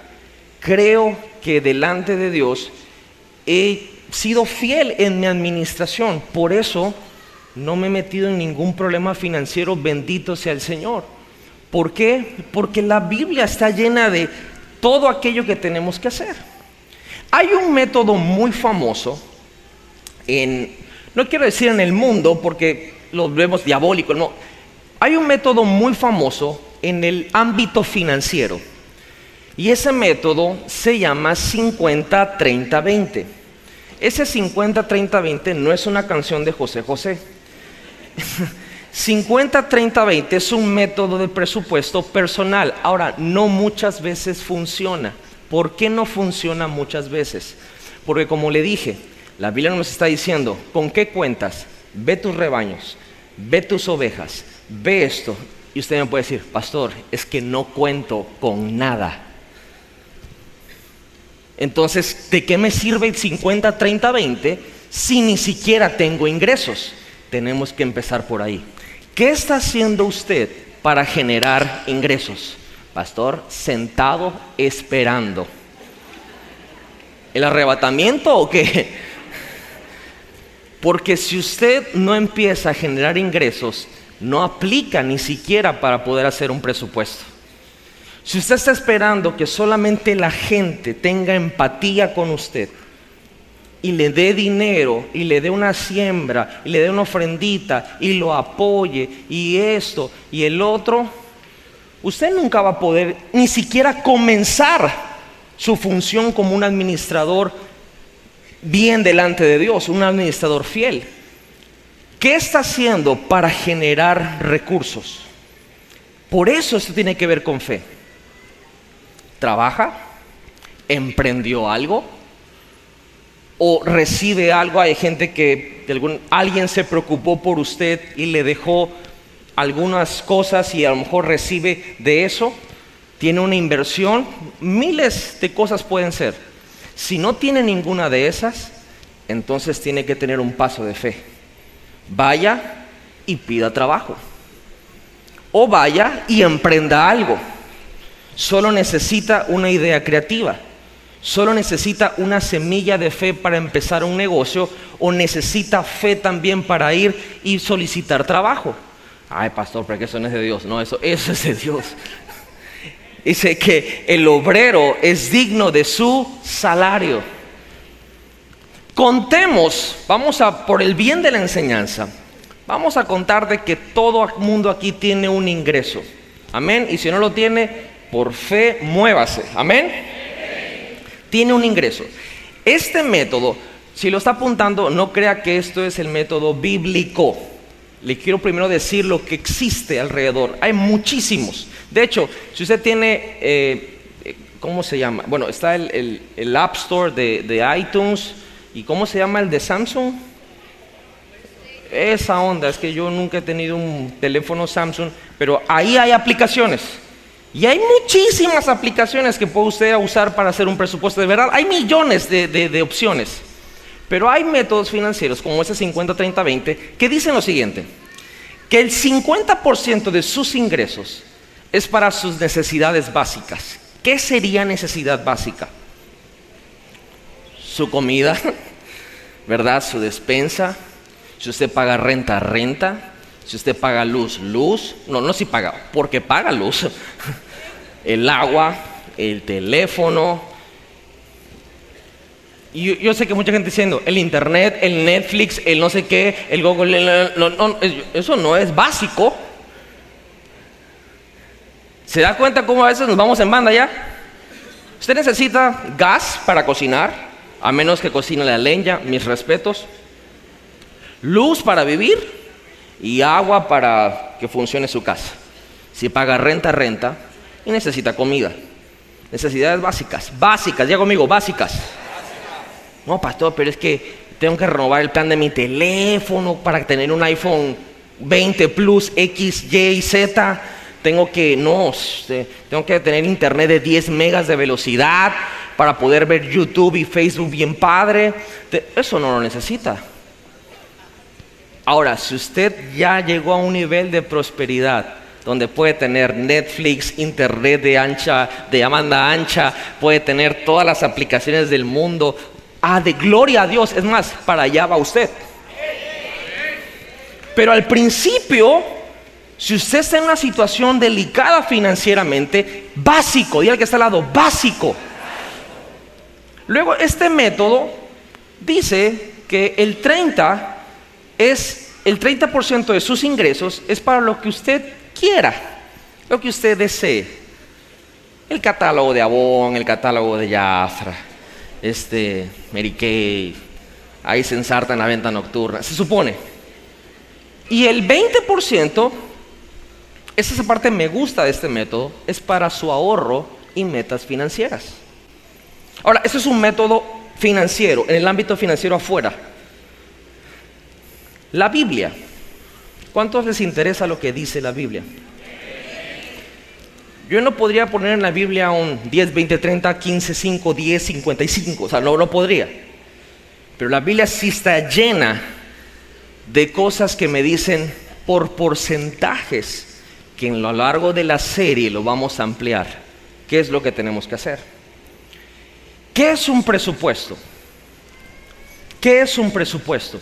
creo que delante de Dios he sido fiel en mi administración. Por eso no me he metido en ningún problema financiero, bendito sea el Señor. ¿Por qué? Porque la Biblia está llena de todo aquello que tenemos que hacer. Hay un método muy famoso en, no quiero decir en el mundo porque lo vemos diabólico, no. Hay un método muy famoso en el ámbito financiero. Y ese método se llama 50-30-20. Ese 50-30-20 no es una canción de José José. 50-30-20 es un método de presupuesto personal. Ahora, no muchas veces funciona. ¿Por qué no funciona muchas veces? Porque como le dije, la Biblia nos está diciendo, ¿con qué cuentas? Ve tus rebaños, ve tus ovejas, ve esto. Y usted me puede decir, pastor, es que no cuento con nada. Entonces, ¿de qué me sirve el 50, 30, 20 si ni siquiera tengo ingresos? Tenemos que empezar por ahí. ¿Qué está haciendo usted para generar ingresos? Pastor, sentado esperando. ¿El arrebatamiento o qué? [LAUGHS] Porque si usted no empieza a generar ingresos, no aplica ni siquiera para poder hacer un presupuesto. Si usted está esperando que solamente la gente tenga empatía con usted y le dé dinero y le dé una siembra y le dé una ofrendita y lo apoye y esto y el otro, usted nunca va a poder ni siquiera comenzar su función como un administrador bien delante de Dios, un administrador fiel. ¿Qué está haciendo para generar recursos? Por eso esto tiene que ver con fe trabaja, emprendió algo o recibe algo. Hay gente que alguien se preocupó por usted y le dejó algunas cosas y a lo mejor recibe de eso. Tiene una inversión, miles de cosas pueden ser. Si no tiene ninguna de esas, entonces tiene que tener un paso de fe. Vaya y pida trabajo. O vaya y emprenda algo. Solo necesita una idea creativa. solo necesita una semilla de fe para empezar un negocio o necesita fe también para ir y solicitar trabajo. Ay, pastor, pero que eso no es de Dios. No, eso, eso es de Dios. [LAUGHS] Dice que el obrero es digno de su salario. Contemos, vamos a, por el bien de la enseñanza, vamos a contar de que todo mundo aquí tiene un ingreso. Amén. Y si no lo tiene, por fe, muévase. Amén tiene un ingreso. Este método, si lo está apuntando, no crea que esto es el método bíblico. Le quiero primero decir lo que existe alrededor. Hay muchísimos. De hecho, si usted tiene, eh, ¿cómo se llama? Bueno, está el, App Store de, de iTunes. ¿Y cómo se llama el de Samsung? Esa onda, es que yo nunca he tenido un teléfono Samsung, pero ahí hay aplicaciones. Y hay muchísimas aplicaciones que puede usted usar para hacer un presupuesto. De verdad, hay millones de, opciones. Pero hay métodos financieros como ese 50-30-20 que dicen lo siguiente, que el 50% de sus ingresos es para sus necesidades básicas. ¿Qué sería necesidad básica? Su comida, [LAUGHS] ¿verdad? Su despensa. Si usted paga renta, renta. Si usted paga luz, luz. No, no si paga, porque paga luz. [LAUGHS] el agua, el teléfono. Y yo, sé que mucha gente diciendo, el internet, el Netflix, el no sé qué, el Google, eso no es básico. ¿Se da cuenta cómo a veces nos vamos en banda ya? Usted necesita gas para cocinar, a menos que cocine la leña, mis respetos. Luz para vivir y agua para que funcione su casa. Si paga renta, renta y necesita comida. Necesidades básicas, básicas, ya conmigo, básicas. No, pastor, pero es que tengo que renovar el plan de mi teléfono para tener un iPhone 20 Plus X, Y, Z. Tengo que, no, este, tengo que tener internet de 10 megas de velocidad para poder ver YouTube y Facebook bien padre. Eso no lo necesita. Ahora, si usted ya llegó a un nivel de prosperidad, donde puede tener Netflix, internet de ancha, de amanda ancha, puede tener todas las aplicaciones del mundo. Ah, de gloria a Dios. Es más, para allá va usted. Pero al principio, si usted está en una situación delicada financieramente, básico, y al que está al lado, básico. Luego, este método dice que el 30 es el 30% de sus ingresos es para lo que usted quiera, lo que usted desee. El catálogo de Avon, el catálogo de Jafra, este, Mary Kay, ahí se ensarta en la venta nocturna, se supone. Y el 20%, esa parte me gusta de este método, es para su ahorro y metas financieras. Ahora, eso es un método financiero, en el ámbito financiero afuera. La Biblia ¿Cuántos les interesa lo que dice la Biblia? Yo no podría poner en la Biblia un 10, 20, 30, 15, 5, 10, 55. O sea, no lo podría. Pero la Biblia sí está llena de cosas que me dicen por porcentajes, que en lo largo de la serie lo vamos a ampliar. ¿Qué es lo que tenemos que hacer? ¿Qué es un presupuesto? ¿Qué es un presupuesto?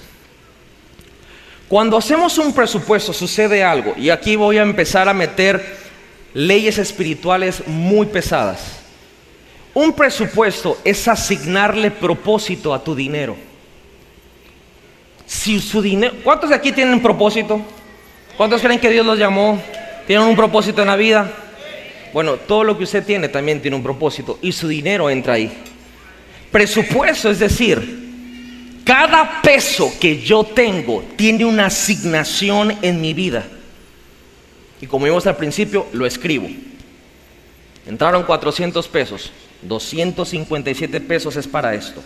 Cuando hacemos un presupuesto sucede algo, y aquí voy a empezar a meter leyes espirituales muy pesadas. Un presupuesto es asignarle propósito a tu dinero. Si su dinero, ¿cuántos de aquí tienen propósito? ¿Cuántos creen que Dios los llamó? ¿Tienen un propósito en la vida? Bueno, todo lo que usted tiene también tiene un propósito y su dinero entra ahí. Presupuesto es decir, cada peso que yo tengo tiene una asignación en mi vida. Y como vimos al principio, lo escribo. Entraron 400 pesos, 257 pesos es para esto,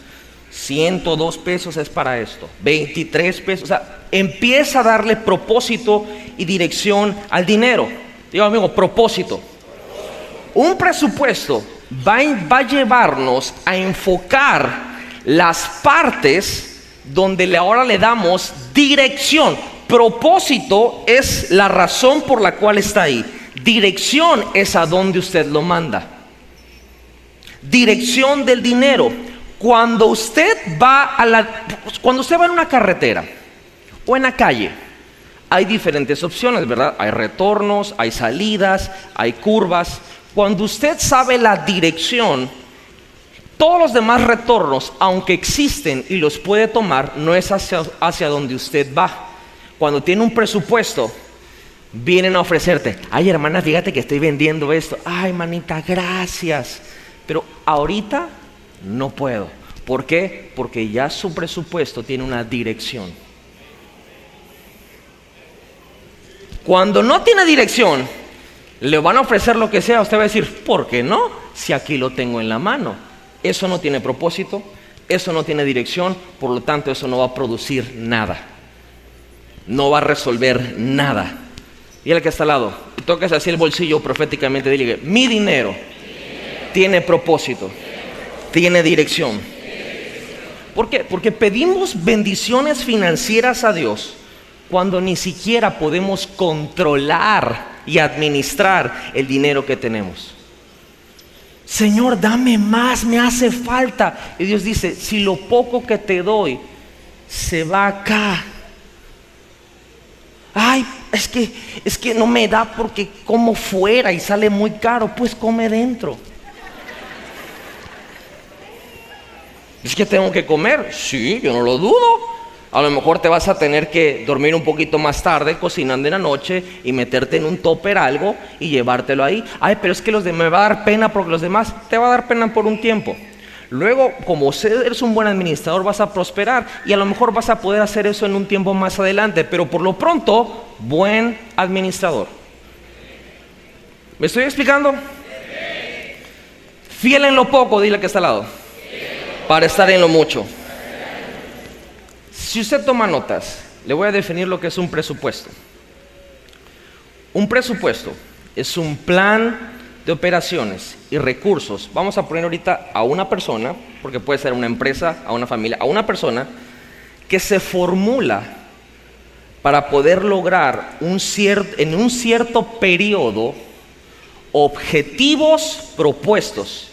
102 pesos es para esto, 23 pesos. O sea, empieza a darle propósito y dirección al dinero. Digo, amigo, propósito. Un presupuesto va, va a llevarnos a enfocar las partes donde ahora le damos dirección. Propósito es la razón por la cual está ahí. Dirección es a donde usted lo manda. Dirección del dinero. Cuando usted va a la cuando usted va en una carretera o en la calle, hay diferentes opciones, ¿verdad? Hay retornos, hay salidas, hay curvas. Cuando usted sabe la dirección, todos los demás retornos, aunque existen y los puede tomar, no es hacia, hacia donde usted va. Cuando tiene un presupuesto, vienen a ofrecerte, ay hermana, fíjate que estoy vendiendo esto, ay manita, gracias, pero ahorita no puedo. ¿Por qué? Porque ya su presupuesto tiene una dirección. Cuando no tiene dirección, le van a ofrecer lo que sea, usted va a decir, ¿por qué no? Si aquí lo tengo en la mano. Eso no tiene propósito, eso no tiene dirección, por lo tanto eso no va a producir nada. No va a resolver nada. Y el que está al lado, toques así el bolsillo proféticamente, dile, mi dinero tiene propósito, tiene dirección. ¿Por qué? Porque pedimos bendiciones financieras a Dios cuando ni siquiera podemos controlar y administrar el dinero que tenemos. Señor, dame más, me hace falta. Y Dios dice, si lo poco que te doy se va acá, ay, es que, es que no me da porque como fuera y sale muy caro, pues come dentro. Es que tengo que comer, sí, yo no lo dudo. A lo mejor te vas a tener que dormir un poquito más tarde cocinando en la noche y meterte en un topper algo y llevártelo ahí. Ay, pero es que los de me va a dar pena porque los demás te va a dar pena por un tiempo. Luego, como eres un buen administrador, vas a prosperar y a lo mejor vas a poder hacer eso en un tiempo más adelante, pero por lo pronto, buen administrador. ¿Me estoy explicando? Fiel en lo poco, dile que está al lado, para estar en lo mucho. Si usted toma notas, le voy a definir lo que es un presupuesto. Un presupuesto es un plan de operaciones y recursos, vamos a poner ahorita a una persona, porque puede ser una empresa, a una familia, a una persona que se formula para poder lograr un en un cierto periodo objetivos propuestos.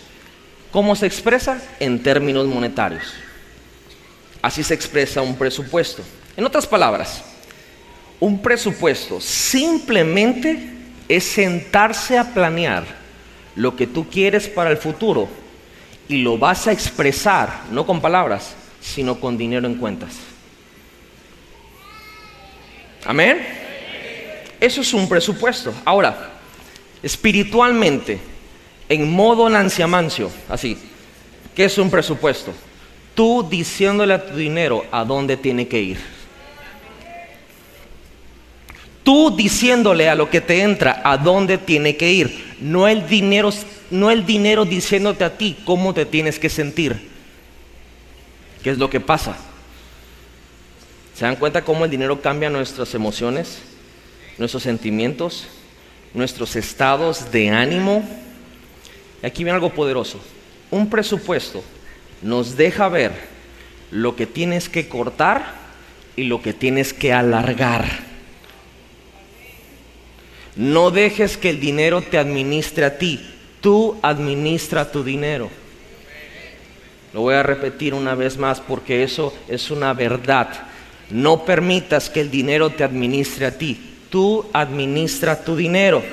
¿Cómo se expresa? En términos monetarios. Así se expresa un presupuesto. En otras palabras, un presupuesto simplemente es sentarse a planear lo que tú quieres para el futuro y lo vas a expresar, no con palabras, sino con dinero en cuentas. Amén. Eso es un presupuesto. Ahora, espiritualmente, en modo nanciamancio, así, ¿qué es un presupuesto? Tú diciéndole a tu dinero a dónde tiene que ir. Tú diciéndole a lo que te entra a dónde tiene que ir. No el dinero, no el dinero diciéndote a ti cómo te tienes que sentir. ¿Qué es lo que pasa? ¿Se dan cuenta cómo el dinero cambia nuestras emociones, nuestros sentimientos, nuestros estados de ánimo? Y aquí viene algo poderoso. Un presupuesto nos deja ver lo que tienes que cortar y lo que tienes que alargar. No dejes que el dinero te administre a ti. Tú administra tu dinero. Lo voy a repetir una vez más porque eso es una verdad. No permitas que el dinero te administre a ti. Tú administra tu dinero.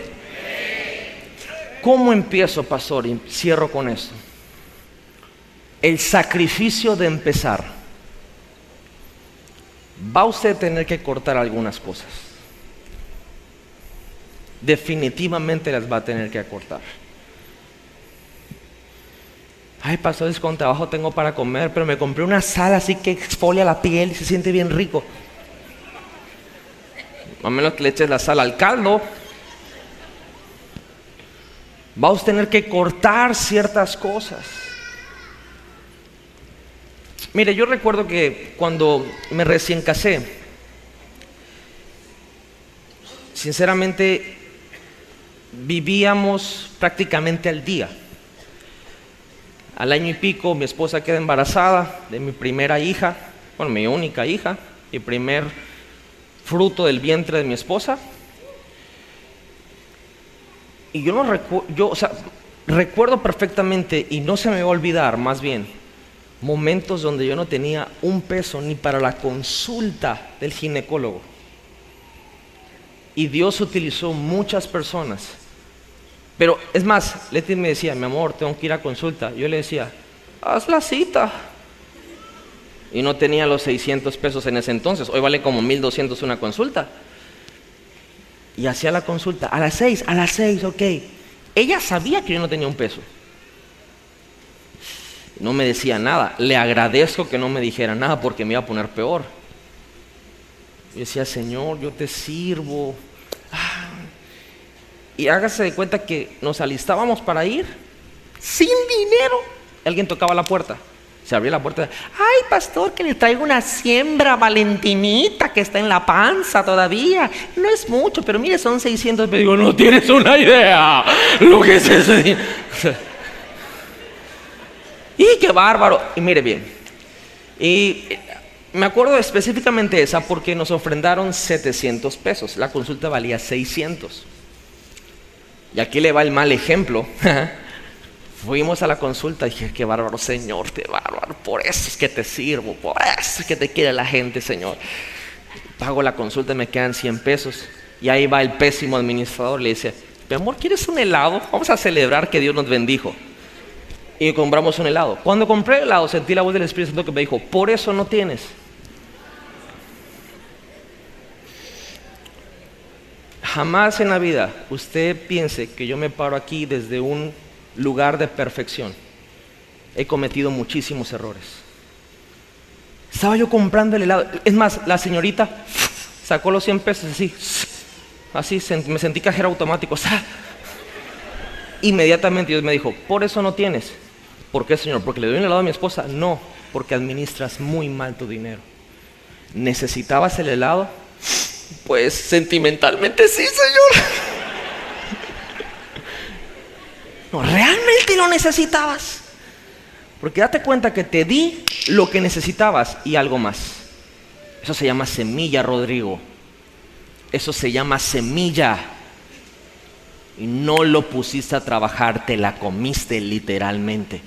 ¿Cómo empiezo, pastor? Y cierro con esto. El sacrificio de empezar. Va usted a tener que cortar algunas cosas definitivamente las va a tener que acortar. Ay, pastor, con trabajo tengo para comer, pero me compré una sal así que exfolia la piel y se siente bien rico. A menos que le eches la sal al caldo. Vamos a tener que cortar ciertas cosas. Mire, yo recuerdo que cuando me recién casé, sinceramente vivíamos prácticamente al día. Al año y pico mi esposa queda embarazada de mi primera hija, bueno, mi única hija, mi primer fruto del vientre de mi esposa. Y yo no recuerdo, yo, recuerdo perfectamente, y no se me va a olvidar más bien, momentos donde yo no tenía un peso ni para la consulta del ginecólogo. Y Dios utilizó muchas personas. Pero es más, Leti me decía, mi amor, tengo que ir a consulta. Yo le decía, haz la cita. Y no tenía los 600 pesos en ese entonces. Hoy vale como 1200 una consulta. Y hacía la consulta a las 6, a las 6, ok. Ella sabía que yo no tenía un peso. No me decía nada. Le agradezco que no me dijera nada porque me iba a poner peor. Yo decía, Señor, yo te sirvo. Ah. Y hágase de cuenta que nos alistábamos para ir sin dinero. Alguien tocaba la puerta. Se abría la puerta. Ay, pastor, que le traigo una siembra valentinita que está en la panza todavía. No es mucho, pero mire, son 600. Me digo, no tienes una idea lo que es eso. [LAUGHS] y qué bárbaro. Y mire bien. Y me acuerdo específicamente esa porque nos ofrendaron 700 pesos. La consulta valía 600. Y aquí le va el mal ejemplo. [LAUGHS] Fuimos a la consulta y dije, qué bárbaro, Señor, qué bárbaro. Por eso es que te sirvo, por eso es que te quiere la gente, Señor. Pago la consulta y me quedan 100 pesos. Y ahí va el pésimo administrador, le dice, mi amor, ¿quieres un helado? Vamos a celebrar que Dios nos bendijo. Y compramos un helado. Cuando compré el helado, sentí la voz del Espíritu Santo que me dijo, por eso no tienes. Jamás en la vida usted piense que yo me paro aquí desde un lugar de perfección. He cometido muchísimos errores. Estaba yo comprando el helado. Es más, la señorita sacó los 100 pesos así. Así me sentí cajero automático. [LAUGHS] Inmediatamente Dios me dijo, por eso no tienes. ¿Por qué, Señor? ¿Porque le doy un helado a mi esposa? No, porque administras muy mal tu dinero. ¿Necesitabas el helado? Pues sentimentalmente sí, Señor. No, realmente lo necesitabas. Porque date cuenta que te di lo que necesitabas y algo más. Eso se llama semilla, Rodrigo. Eso se llama semilla. Y no lo pusiste a trabajar, te la comiste literalmente.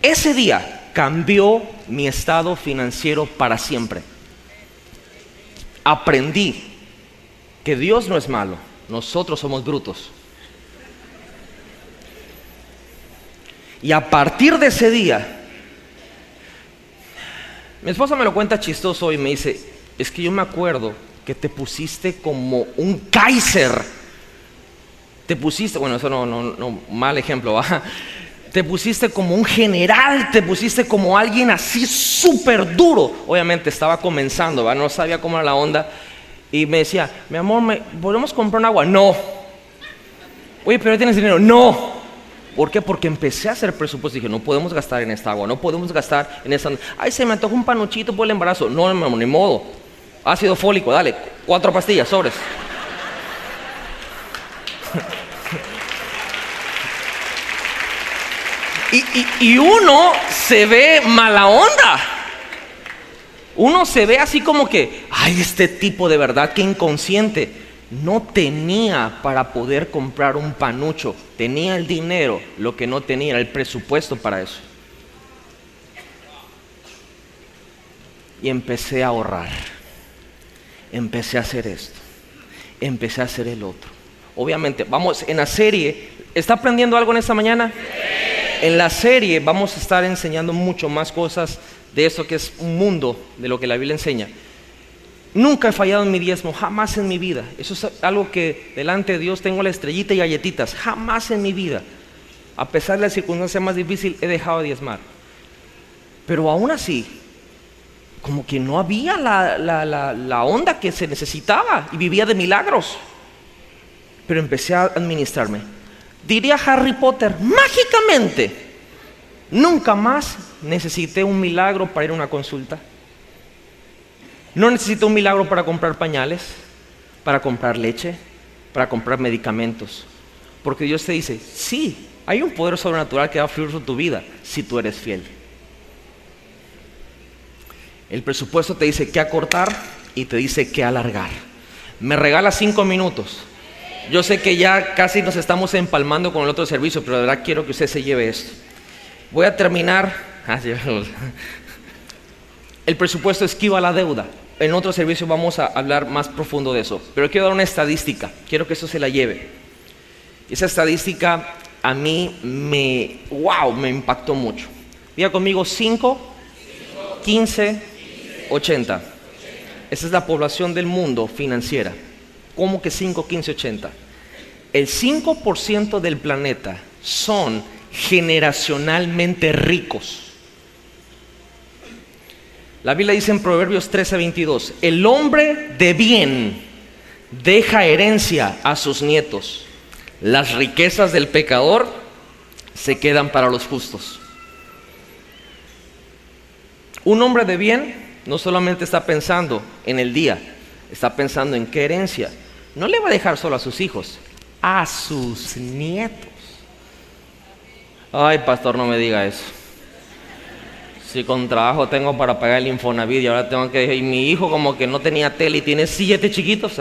Ese día cambió mi estado financiero para siempre. Aprendí que Dios no es malo, nosotros somos brutos. Y a partir de ese día, mi esposa me lo cuenta chistoso y me dice, es que yo me acuerdo que te pusiste como un Kaiser. Te pusiste, bueno, eso no, no, no mal ejemplo, ¿va? Te pusiste como un general, te pusiste como alguien así súper duro. Obviamente estaba comenzando, ¿va? No sabía cómo era la onda. Y me decía, mi amor, ¿me, ¿podemos comprar un agua? No. Oye, pero tienes dinero. No. ¿Por qué? Porque empecé a hacer presupuesto dije, no podemos gastar en esta agua, no podemos gastar en esta... Ay, se me antoja un panuchito por el embarazo. No, no, ni modo. Ácido fólico, dale, cuatro pastillas, sobres. Y, uno se ve mala onda. Uno se ve así como que, ay, este tipo de verdad, que inconsciente no tenía para poder comprar un panucho, tenía el dinero, lo que no tenía era el presupuesto para eso. Y empecé a ahorrar, empecé a hacer esto, empecé a hacer el otro. Obviamente, vamos, en la serie, ¿está aprendiendo algo en esta mañana? En la serie vamos a estar enseñando mucho más cosas de eso que es un mundo de lo que la Biblia enseña. Nunca he fallado en mi diezmo, jamás en mi vida. Eso es algo que delante de Dios tengo la estrellita y galletitas, jamás en mi vida. A pesar de la circunstancia más difícil, he dejado de diezmar. Pero aún así, como que no había la, la onda que se necesitaba y vivía de milagros. Pero empecé a administrarme. Diría Harry Potter, mágicamente, nunca más necesité un milagro para ir a una consulta. No necesito un milagro para comprar pañales, para comprar leche, para comprar medicamentos. Porque Dios te dice, sí, hay un poder sobrenatural que va a fluir sobre tu vida si tú eres fiel. El presupuesto te dice qué acortar y te dice qué alargar. Me regala cinco minutos. Yo sé que ya casi nos estamos empalmando con el otro servicio, pero de verdad quiero que usted se lleve esto. Voy a terminar. Ah, el presupuesto esquiva la deuda. En otro servicio vamos a hablar más profundo de eso. Pero quiero dar una estadística. Quiero que eso se la lleve. Esa estadística a mí me, wow, me impactó mucho. Diga conmigo 5, 15, 80. Esa es la población del mundo financiera. ¿Cómo que 5, 15, 80? El 5% del planeta son generacionalmente ricos. La Biblia dice en Proverbios 13, 22, el hombre de bien deja herencia a sus nietos. Las riquezas del pecador se quedan para los justos. Un hombre de bien no solamente está pensando en el día, está pensando en qué herencia. No le va a dejar solo a sus hijos, a sus nietos. Ay, pastor, no me diga eso. Si con trabajo tengo para pagar el Infonavit y ahora tengo que... Y mi hijo como que no tenía tele y tiene siete chiquitos.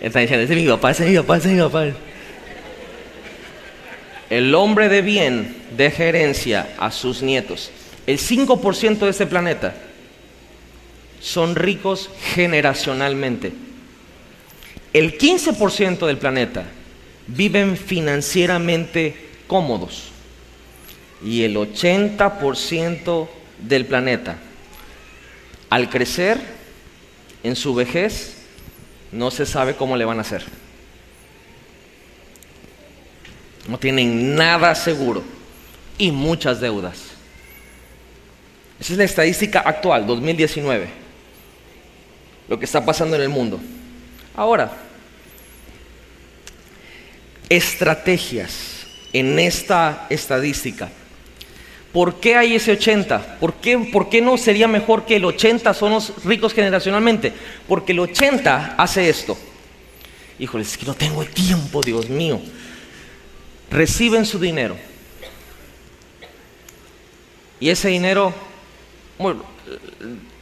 Está diciendo, ese es mi papá, ese es mi papá, ese es mi papá. El hombre de bien deja herencia a sus nietos. El 5% de este planeta son ricos generacionalmente. El 15% del planeta viven financieramente cómodos. Y el 80% del planeta, al crecer en su vejez, no se sabe cómo le van a hacer. No tienen nada seguro y muchas deudas. Esa es la estadística actual, 2019. Lo que está pasando en el mundo. Ahora, estrategias en esta estadística. ¿Por qué hay ese 80? ¿Por qué, ¿Por qué no sería mejor que el 80 son los ricos generacionalmente? Porque el 80 hace esto. Híjole, es que no tengo tiempo, Dios mío reciben su dinero. Y ese dinero, bueno,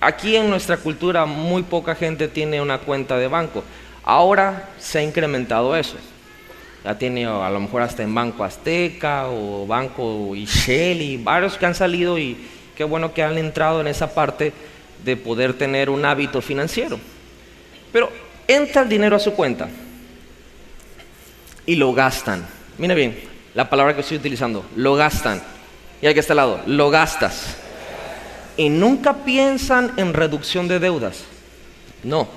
aquí en nuestra cultura muy poca gente tiene una cuenta de banco. Ahora se ha incrementado eso. Ya tiene a lo mejor hasta en Banco Azteca o Banco Ishel y varios que han salido y qué bueno que han entrado en esa parte de poder tener un hábito financiero. Pero entra el dinero a su cuenta y lo gastan. Mira bien, la palabra que estoy utilizando, lo gastan. Y aquí está al lado, lo gastas. Y nunca piensan en reducción de deudas. No,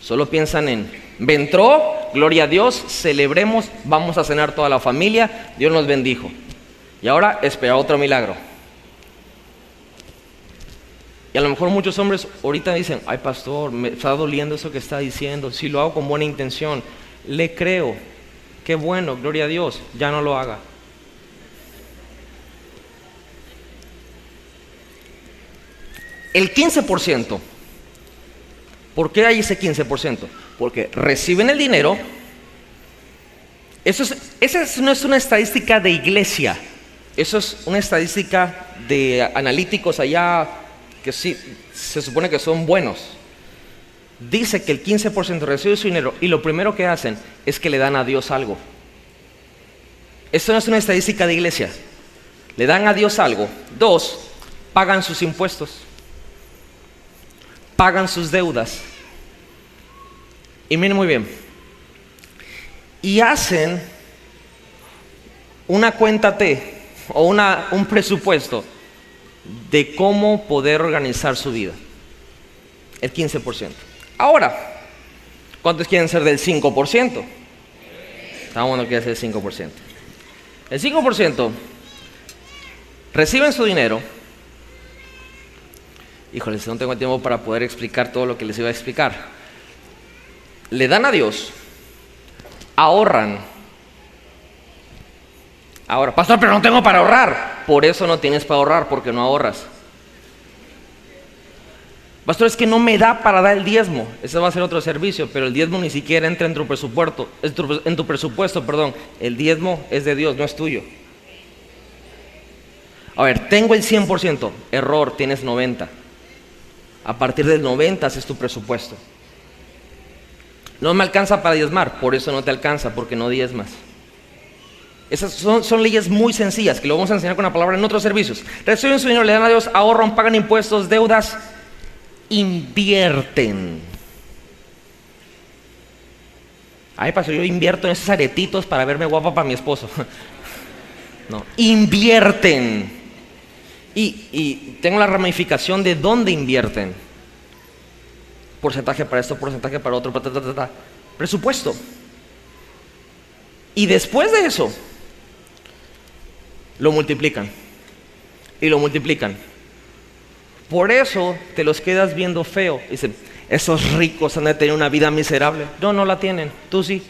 solo piensan en, me entró, gloria a Dios, celebremos, vamos a cenar toda la familia, Dios nos bendijo. Y ahora espera otro milagro. Y a lo mejor muchos hombres ahorita dicen, ay pastor, me está doliendo eso que está diciendo, si lo hago con buena intención, le creo, Qué bueno, gloria a Dios, ya no lo haga. El 15%, ¿por qué hay ese 15%? Porque reciben el dinero, eso esa no es una estadística de iglesia, eso es una estadística de analíticos allá que sí, se supone que son buenos dice que el 15% recibe su dinero y lo primero que hacen es que le dan a Dios algo. Esto no es una estadística de iglesia. Le dan a Dios algo. Dos, pagan sus impuestos. Pagan sus deudas. Y miren muy bien. Y hacen una cuenta T o una, un presupuesto de cómo poder organizar su vida. El 15%. Ahora, ¿cuántos quieren ser del 5%? Está bueno que ser el 5%. El 5% reciben su dinero. Híjoles, no tengo tiempo para poder explicar todo lo que les iba a explicar. Le dan a Dios, ahorran. Ahora, pastor, pero no tengo para ahorrar. Por eso no tienes para ahorrar, porque no ahorras. Pastor, es que no me da para dar el diezmo. Ese va a ser otro servicio, pero el diezmo ni siquiera entra en tu presupuesto. En tu presupuesto, perdón. El diezmo es de Dios, no es tuyo. A ver, tengo el 100%. Error, tienes 90. A partir del 90 haces tu presupuesto. No me alcanza para diezmar, por eso no te alcanza, porque no diezmas. Esas son, leyes muy sencillas que lo vamos a enseñar con la palabra en otros servicios. Reciben su dinero, le dan a Dios, ahorran, pagan impuestos, deudas, invierten. Ay, pasó, yo invierto en esos aretitos para verme guapa para mi esposo. [LAUGHS] No, invierten. Y, tengo la ramificación de dónde invierten. Porcentaje para esto, porcentaje para otro, ta, presupuesto. Y después de eso, lo multiplican. Y lo multiplican. Por eso te los quedas viendo feo. Dicen, esos ricos han de tener una vida miserable. No, no la tienen. Tú sí.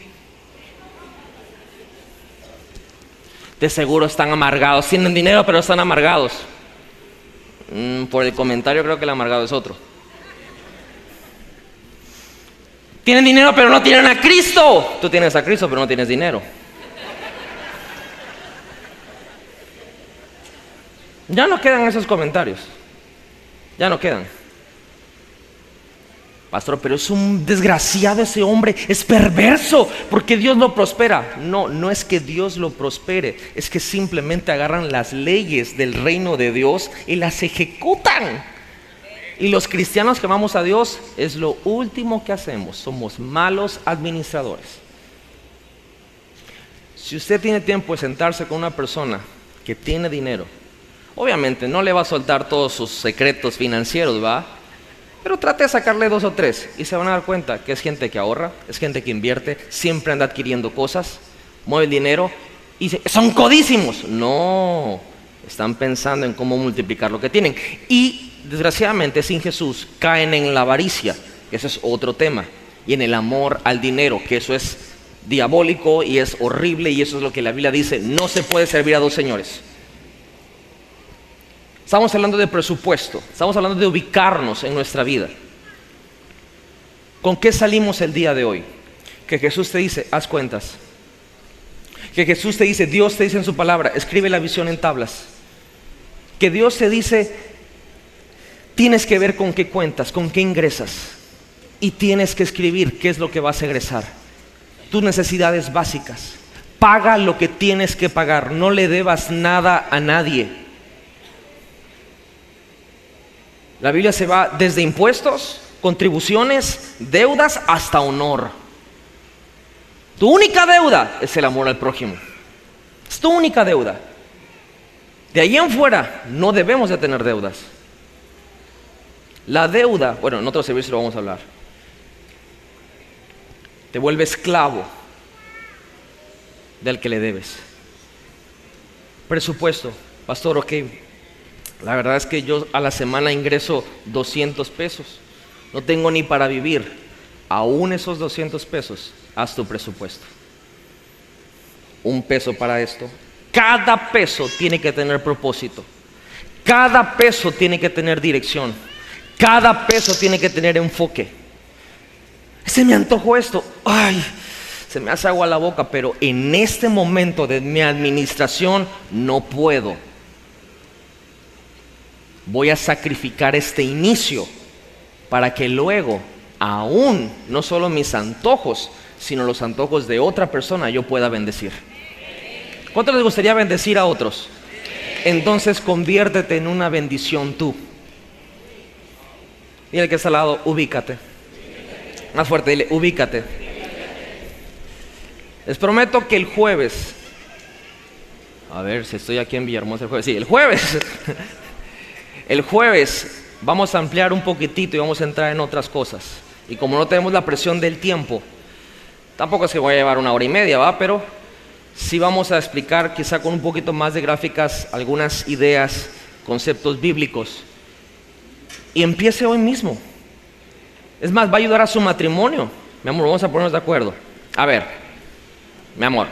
De seguro están amargados. Tienen dinero, pero están amargados. Mm, por el comentario creo que el amargado es otro. Tienen dinero, pero no tienen a Cristo. Tú tienes a Cristo, pero no tienes dinero. Ya no quedan esos comentarios. Ya no quedan. Pastor, pero es un desgraciado ese hombre, es perverso, porque Dios lo prospera. No, no es que Dios lo prospere, es que simplemente agarran las leyes del reino de Dios y las ejecutan. Y los cristianos que amamos a Dios es lo último que hacemos, somos malos administradores. Si usted tiene tiempo de sentarse con una persona que tiene dinero, obviamente no le va a soltar todos sus secretos financieros, ¿va? Pero trate de sacarle dos o tres y se van a dar cuenta que es gente que ahorra, es gente que invierte, siempre anda adquiriendo cosas, mueve dinero y dice, son codísimos. No, están pensando en cómo multiplicar lo que tienen. Y desgraciadamente sin Jesús caen en la avaricia, que ese es otro tema, y en el amor al dinero, que eso es diabólico y es horrible y eso es lo que la Biblia dice, no se puede servir a dos señores. Estamos hablando de presupuesto, estamos hablando de ubicarnos en nuestra vida. ¿Con qué salimos el día de hoy? Que Jesús te dice, haz cuentas. Que Jesús te dice, Dios te dice en su palabra, escribe la visión en tablas. Que Dios te dice, tienes que ver con qué cuentas, con qué ingresas. Y tienes que escribir qué es lo que vas a egresar. Tus necesidades básicas. Paga lo que tienes que pagar. No le debas nada a nadie. La Biblia se va desde impuestos, contribuciones, deudas hasta honor. Tu única deuda es el amor al prójimo. Es tu única deuda. De ahí en fuera no debemos de tener deudas. La deuda, bueno, en otro servicio lo vamos a hablar, te vuelve esclavo del que le debes. Presupuesto, pastor, ok, la verdad es que yo a la semana ingreso 200 pesos. No tengo ni para vivir. Aún esos 200 pesos, haz tu presupuesto. Un peso para esto. Cada peso tiene que tener propósito. Cada peso tiene que tener dirección. Cada peso tiene que tener enfoque. Se me antojó esto. Ay, se me hace agua la boca, pero en este momento de mi administración no puedo voy a sacrificar este inicio para que luego, aún no solo mis antojos, sino los antojos de otra persona, yo pueda bendecir. ¿Cuánto les gustaría bendecir a otros? Entonces conviértete en una bendición tú. El que está al lado, ubícate. Más fuerte, dile, ubícate. Les prometo que el jueves, a ver si estoy aquí en Villahermosa el jueves, sí, el jueves [LAUGHS] El jueves vamos a ampliar un poquitito y vamos a entrar en otras cosas. Y como no tenemos la presión del tiempo, tampoco es que voy a llevar una hora y media, ¿va? Pero sí vamos a explicar quizá con un poquito más de gráficas algunas ideas, conceptos bíblicos. Y empiece hoy mismo. Es más, va a ayudar a su matrimonio. Mi amor, vamos a ponernos de acuerdo. A ver, mi amor,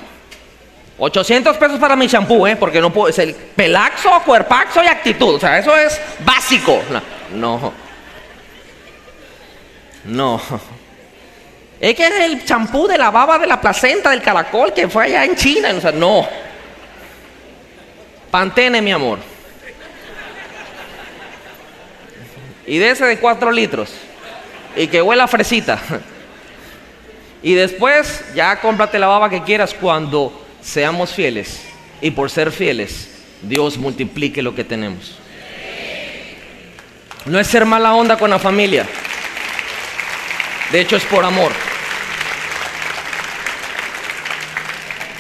800 pesos para mi champú, ¿eh? Porque no puedo. Es el pelaxo, cuerpaxo y actitud. O sea, eso es básico. No. No. Es que es el champú de la baba de la placenta del caracol que fue allá en China. O sea, no. Pantene, mi amor. Y de ese de 4 litros. Y que huela fresita. Y después ya cómprate la baba que quieras cuando seamos fieles. Y por ser fieles, Dios multiplique lo que tenemos. No es ser mala onda con la familia. De hecho es por amor.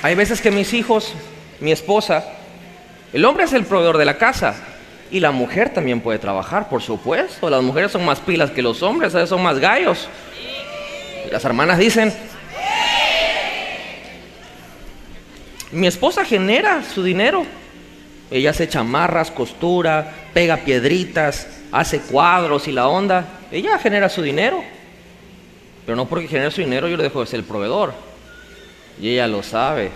Hay veces que mis hijos, mi esposa, el hombre es el proveedor de la casa y la mujer también puede trabajar, por supuesto. Las mujeres son más pilas que los hombres, son más gallos. Las hermanas dicen, mi esposa genera su dinero. Ella hace chamarras, costura, pega piedritas, hace cuadros y la onda. Ella genera su dinero. Pero no porque genere su dinero yo le dejo de ser el proveedor. Y ella lo sabe.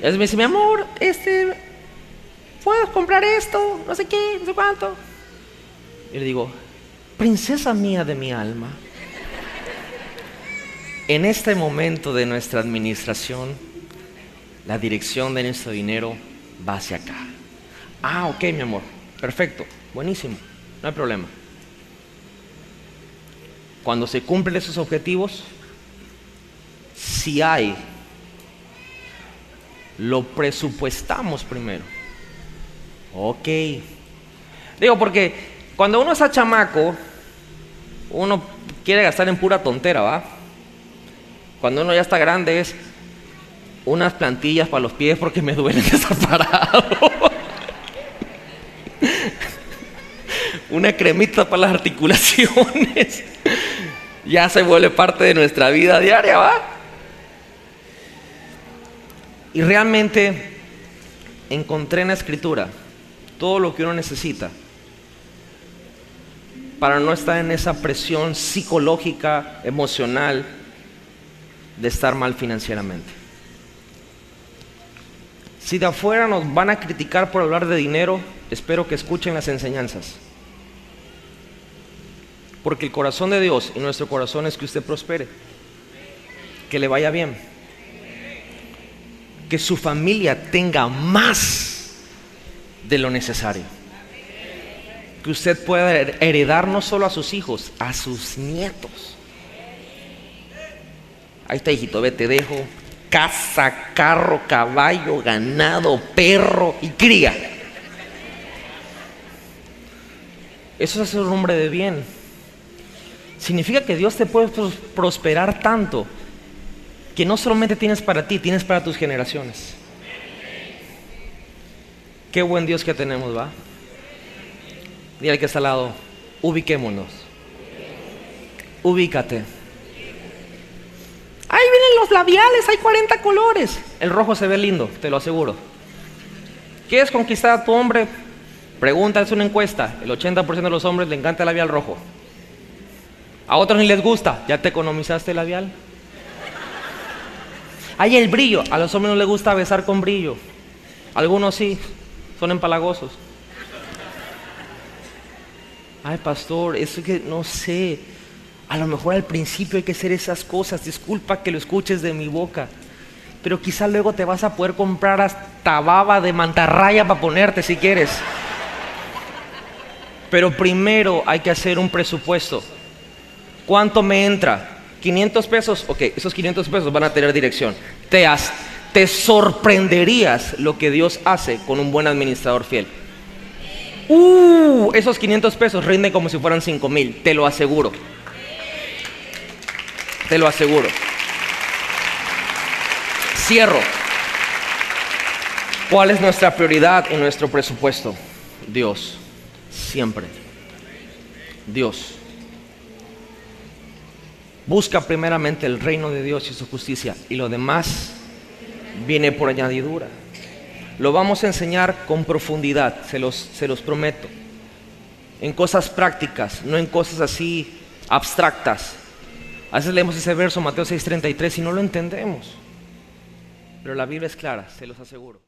Ella me dice, mi amor, este, ¿puedes comprar esto? No sé qué, no sé cuánto. Y le digo, princesa mía de mi alma, en este momento de nuestra administración, la dirección de nuestro dinero va hacia acá. Ah, ok, mi amor, perfecto, buenísimo, no hay problema. Cuando se cumplen esos objetivos, si hay, lo presupuestamos primero. Ok. Digo, porque cuando uno está chamaco, uno quiere gastar en pura tontera, ¿va? Cuando uno ya está grande es unas plantillas para los pies porque me duelen [LAUGHS] estar parado. Una cremita para las articulaciones. ya se vuelve parte de nuestra vida diaria, ¿va? Y realmente encontré en la escritura todo lo que uno necesita para no estar en esa presión psicológica, emocional, de estar mal financieramente. Si de afuera nos van a criticar por hablar de dinero, espero que escuchen las enseñanzas. Porque el corazón de Dios y nuestro corazón es que usted prospere, que le vaya bien, que su familia tenga más de lo necesario. Que usted pueda heredar no solo a sus hijos, a sus nietos. Ahí está, hijito, ve, te dejo casa, carro, caballo, ganado, perro y cría. Eso es hacer un hombre de bien. Significa que Dios te puede prosperar tanto que no solamente tienes para ti, tienes para tus generaciones. Qué buen Dios que tenemos, ¿va? Dile que está al lado, ubiquémonos. Ubícate. Ahí los labiales, hay 40 colores. El rojo se ve lindo, te lo aseguro. ¿Quieres conquistar a tu hombre? Pregunta, es una encuesta. El 80% de los hombres le encanta el labial rojo. A otros ni les gusta. ¿Ya te economizaste el labial? Hay el brillo. A los hombres no les gusta besar con brillo. Algunos sí, son empalagosos. Ay, pastor, eso que no sé. A lo mejor al principio hay que hacer esas cosas. Disculpa que lo escuches de mi boca. Pero quizá luego te vas a poder comprar hasta baba de mantarraya para ponerte si quieres. Pero primero hay que hacer un presupuesto. ¿Cuánto me entra? 500 pesos. Ok, esos 500 pesos van a tener dirección. Te, te sorprenderías lo que Dios hace con un buen administrador fiel. Uh, esos 500 pesos rinden como si fueran 5 mil, te lo aseguro. Te lo aseguro. Cierro. ¿Cuál es nuestra prioridad en nuestro presupuesto? Dios. Siempre. Dios. Busca primeramente el reino de Dios y su justicia y lo demás viene por añadidura. Lo vamos a enseñar con profundidad, se los, se los prometo. En cosas prácticas, no en cosas así abstractas. A veces leemos ese verso, Mateo 6:33, y no lo entendemos. Pero la Biblia es clara, se los aseguro.